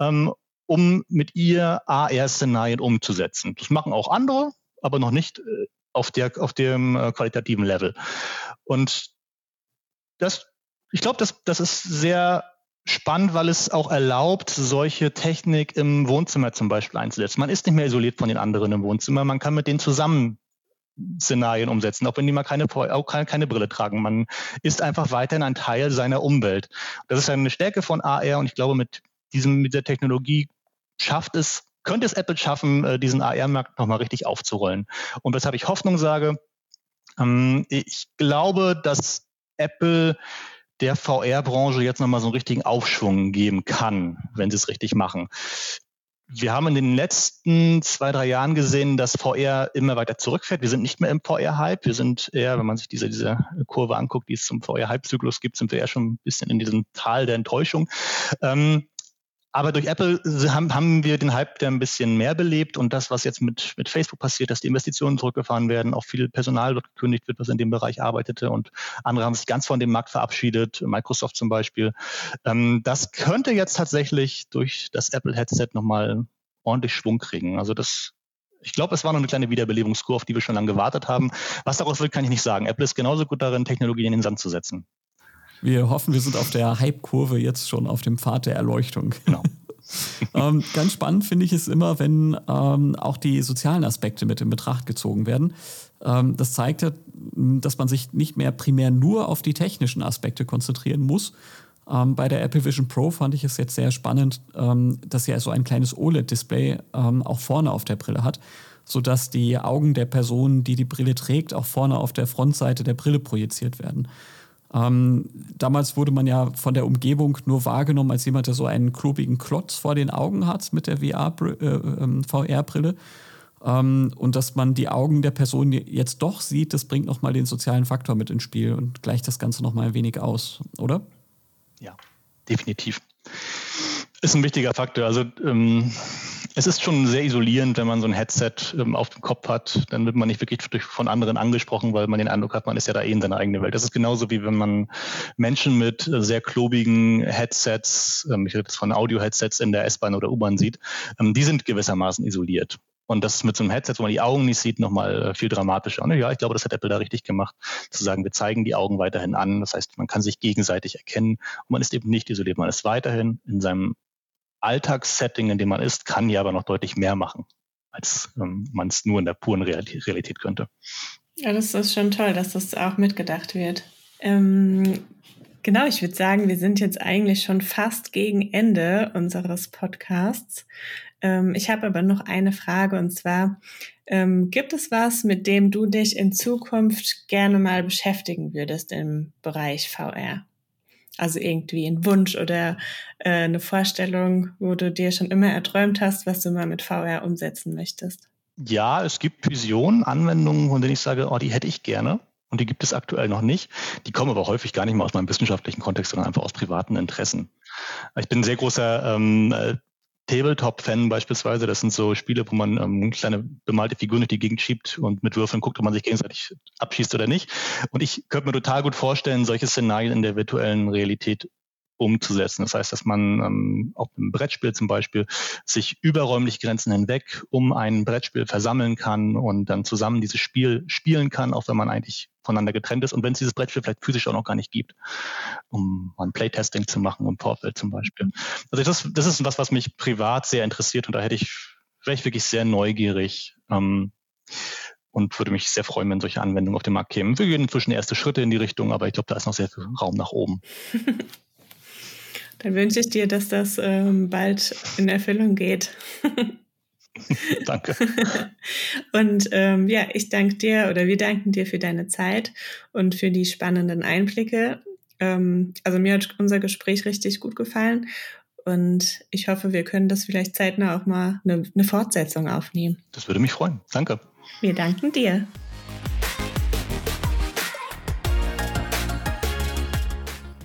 Speaker 4: ähm, um mit ihr AR-Szenarien umzusetzen. Das machen auch andere, aber noch nicht äh, auf, der, auf dem äh, qualitativen Level. Und das, ich glaube, das, das ist sehr spannend, weil es auch erlaubt, solche Technik im Wohnzimmer zum Beispiel einzusetzen. Man ist nicht mehr isoliert von den anderen im Wohnzimmer, man kann mit denen zusammen Szenarien umsetzen, auch wenn die mal keine, auch keine, keine Brille tragen. Man ist einfach weiterhin ein Teil seiner Umwelt. Das ist eine Stärke von AR und ich glaube, mit diesem, mit der Technologie schafft es, könnte es Apple schaffen, äh, diesen AR-Markt nochmal richtig aufzurollen. Und weshalb ich Hoffnung sage, ähm, ich glaube, dass Apple der VR-Branche jetzt nochmal so einen richtigen Aufschwung geben kann, wenn sie es richtig machen. Wir haben in den letzten zwei, drei Jahren gesehen, dass VR immer weiter zurückfährt. Wir sind nicht mehr im VR-Hype. Wir sind eher, wenn man sich diese, diese Kurve anguckt, die es zum VR-Hype-Zyklus gibt, sind wir eher schon ein bisschen in diesem Tal der Enttäuschung. Ähm, aber durch Apple haben, haben wir den Hype der ein bisschen mehr belebt und das, was jetzt mit, mit Facebook passiert, dass die Investitionen zurückgefahren werden, auch viel Personal dort gekündigt wird, was in dem Bereich arbeitete und andere haben sich ganz von dem Markt verabschiedet, Microsoft zum Beispiel. Ähm, das könnte jetzt tatsächlich durch das Apple-Headset nochmal ordentlich Schwung kriegen. Also das ich glaube, es war noch eine kleine Wiederbelebungskur, auf die wir schon lange gewartet haben. Was daraus wird, kann ich nicht sagen. Apple ist genauso gut darin, Technologien in den Sand zu setzen.
Speaker 1: Wir hoffen, wir sind auf der Hype-Kurve jetzt schon auf dem Pfad der Erleuchtung. Genau. *laughs* ähm, ganz spannend finde ich es immer, wenn ähm, auch die sozialen Aspekte mit in Betracht gezogen werden. Ähm, das zeigt ja, dass man sich nicht mehr primär nur auf die technischen Aspekte konzentrieren muss. Ähm, bei der Apple Vision Pro fand ich es jetzt sehr spannend, ähm, dass sie also ein kleines OLED-Display ähm, auch vorne auf der Brille hat, sodass die Augen der Person, die die Brille trägt, auch vorne auf der Frontseite der Brille projiziert werden. Ähm, damals wurde man ja von der Umgebung nur wahrgenommen als jemand, der so einen klobigen Klotz vor den Augen hat mit der VR-Brille. Äh, ähm, und dass man die Augen der Person jetzt doch sieht, das bringt nochmal den sozialen Faktor mit ins Spiel und gleicht das Ganze nochmal ein wenig aus, oder?
Speaker 4: Ja, definitiv. Ist ein wichtiger Faktor. Also ähm, es ist schon sehr isolierend, wenn man so ein Headset ähm, auf dem Kopf hat. Dann wird man nicht wirklich durch, von anderen angesprochen, weil man den Eindruck hat, man ist ja da eh in seiner eigenen Welt. Das ist genauso wie wenn man Menschen mit äh, sehr klobigen Headsets, ähm, ich rede jetzt von Audio-Headsets in der S-Bahn oder U-Bahn sieht, ähm, die sind gewissermaßen isoliert. Und das ist mit so einem Headset, wo man die Augen nicht sieht, nochmal äh, viel dramatischer. Und ja, ich glaube, das hat Apple da richtig gemacht, zu sagen, wir zeigen die Augen weiterhin an. Das heißt, man kann sich gegenseitig erkennen und man ist eben nicht isoliert. Man ist weiterhin in seinem Alltagssetting, in dem man ist, kann ja aber noch deutlich mehr machen, als ähm, man es nur in der puren Realität, Realität könnte.
Speaker 2: Ja, das ist schon toll, dass das auch mitgedacht wird. Ähm, genau, ich würde sagen, wir sind jetzt eigentlich schon fast gegen Ende unseres Podcasts. Ähm, ich habe aber noch eine Frage und zwar, ähm, gibt es was, mit dem du dich in Zukunft gerne mal beschäftigen würdest im Bereich VR? Also irgendwie ein Wunsch oder äh, eine Vorstellung, wo du dir schon immer erträumt hast, was du mal mit VR umsetzen möchtest.
Speaker 4: Ja, es gibt Visionen, Anwendungen, von denen ich sage, oh, die hätte ich gerne. Und die gibt es aktuell noch nicht. Die kommen aber häufig gar nicht mal aus meinem wissenschaftlichen Kontext, sondern einfach aus privaten Interessen. Ich bin ein sehr großer ähm, äh, Tabletop-Fan beispielsweise. Das sind so Spiele, wo man ähm, kleine bemalte Figuren durch die Gegend schiebt und mit Würfeln guckt, ob man sich gegenseitig abschießt oder nicht. Und ich könnte mir total gut vorstellen, solche Szenarien in der virtuellen Realität umzusetzen. Das heißt, dass man ähm, auf einem Brettspiel zum Beispiel sich über räumliche Grenzen hinweg um ein Brettspiel versammeln kann und dann zusammen dieses Spiel spielen kann, auch wenn man eigentlich voneinander getrennt ist und wenn es dieses Brettspiel vielleicht physisch auch noch gar nicht gibt, um ein Playtesting zu machen im Vorfeld zum Beispiel. Also das, das ist was, was mich privat sehr interessiert und da hätte ich, wäre ich wirklich sehr neugierig. Ähm, und würde mich sehr freuen, wenn solche Anwendungen auf den Markt kämen. Wir gehen inzwischen erste Schritte in die Richtung, aber ich glaube, da ist noch sehr viel Raum nach oben. *laughs*
Speaker 2: Dann wünsche ich dir, dass das ähm, bald in Erfüllung geht. *laughs*
Speaker 4: danke. *laughs*
Speaker 2: und ähm, ja, ich danke dir oder wir danken dir für deine Zeit und für die spannenden Einblicke. Ähm, also mir hat unser Gespräch richtig gut gefallen und ich hoffe, wir können das vielleicht zeitnah auch mal eine, eine Fortsetzung aufnehmen.
Speaker 4: Das würde mich freuen. Danke.
Speaker 2: Wir danken dir.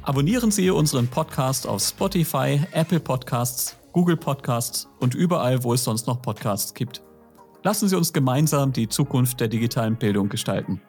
Speaker 1: Abonnieren Sie unseren Podcast auf Spotify, Apple Podcasts, Google Podcasts und überall, wo es sonst noch Podcasts gibt. Lassen Sie uns gemeinsam die Zukunft der digitalen Bildung gestalten.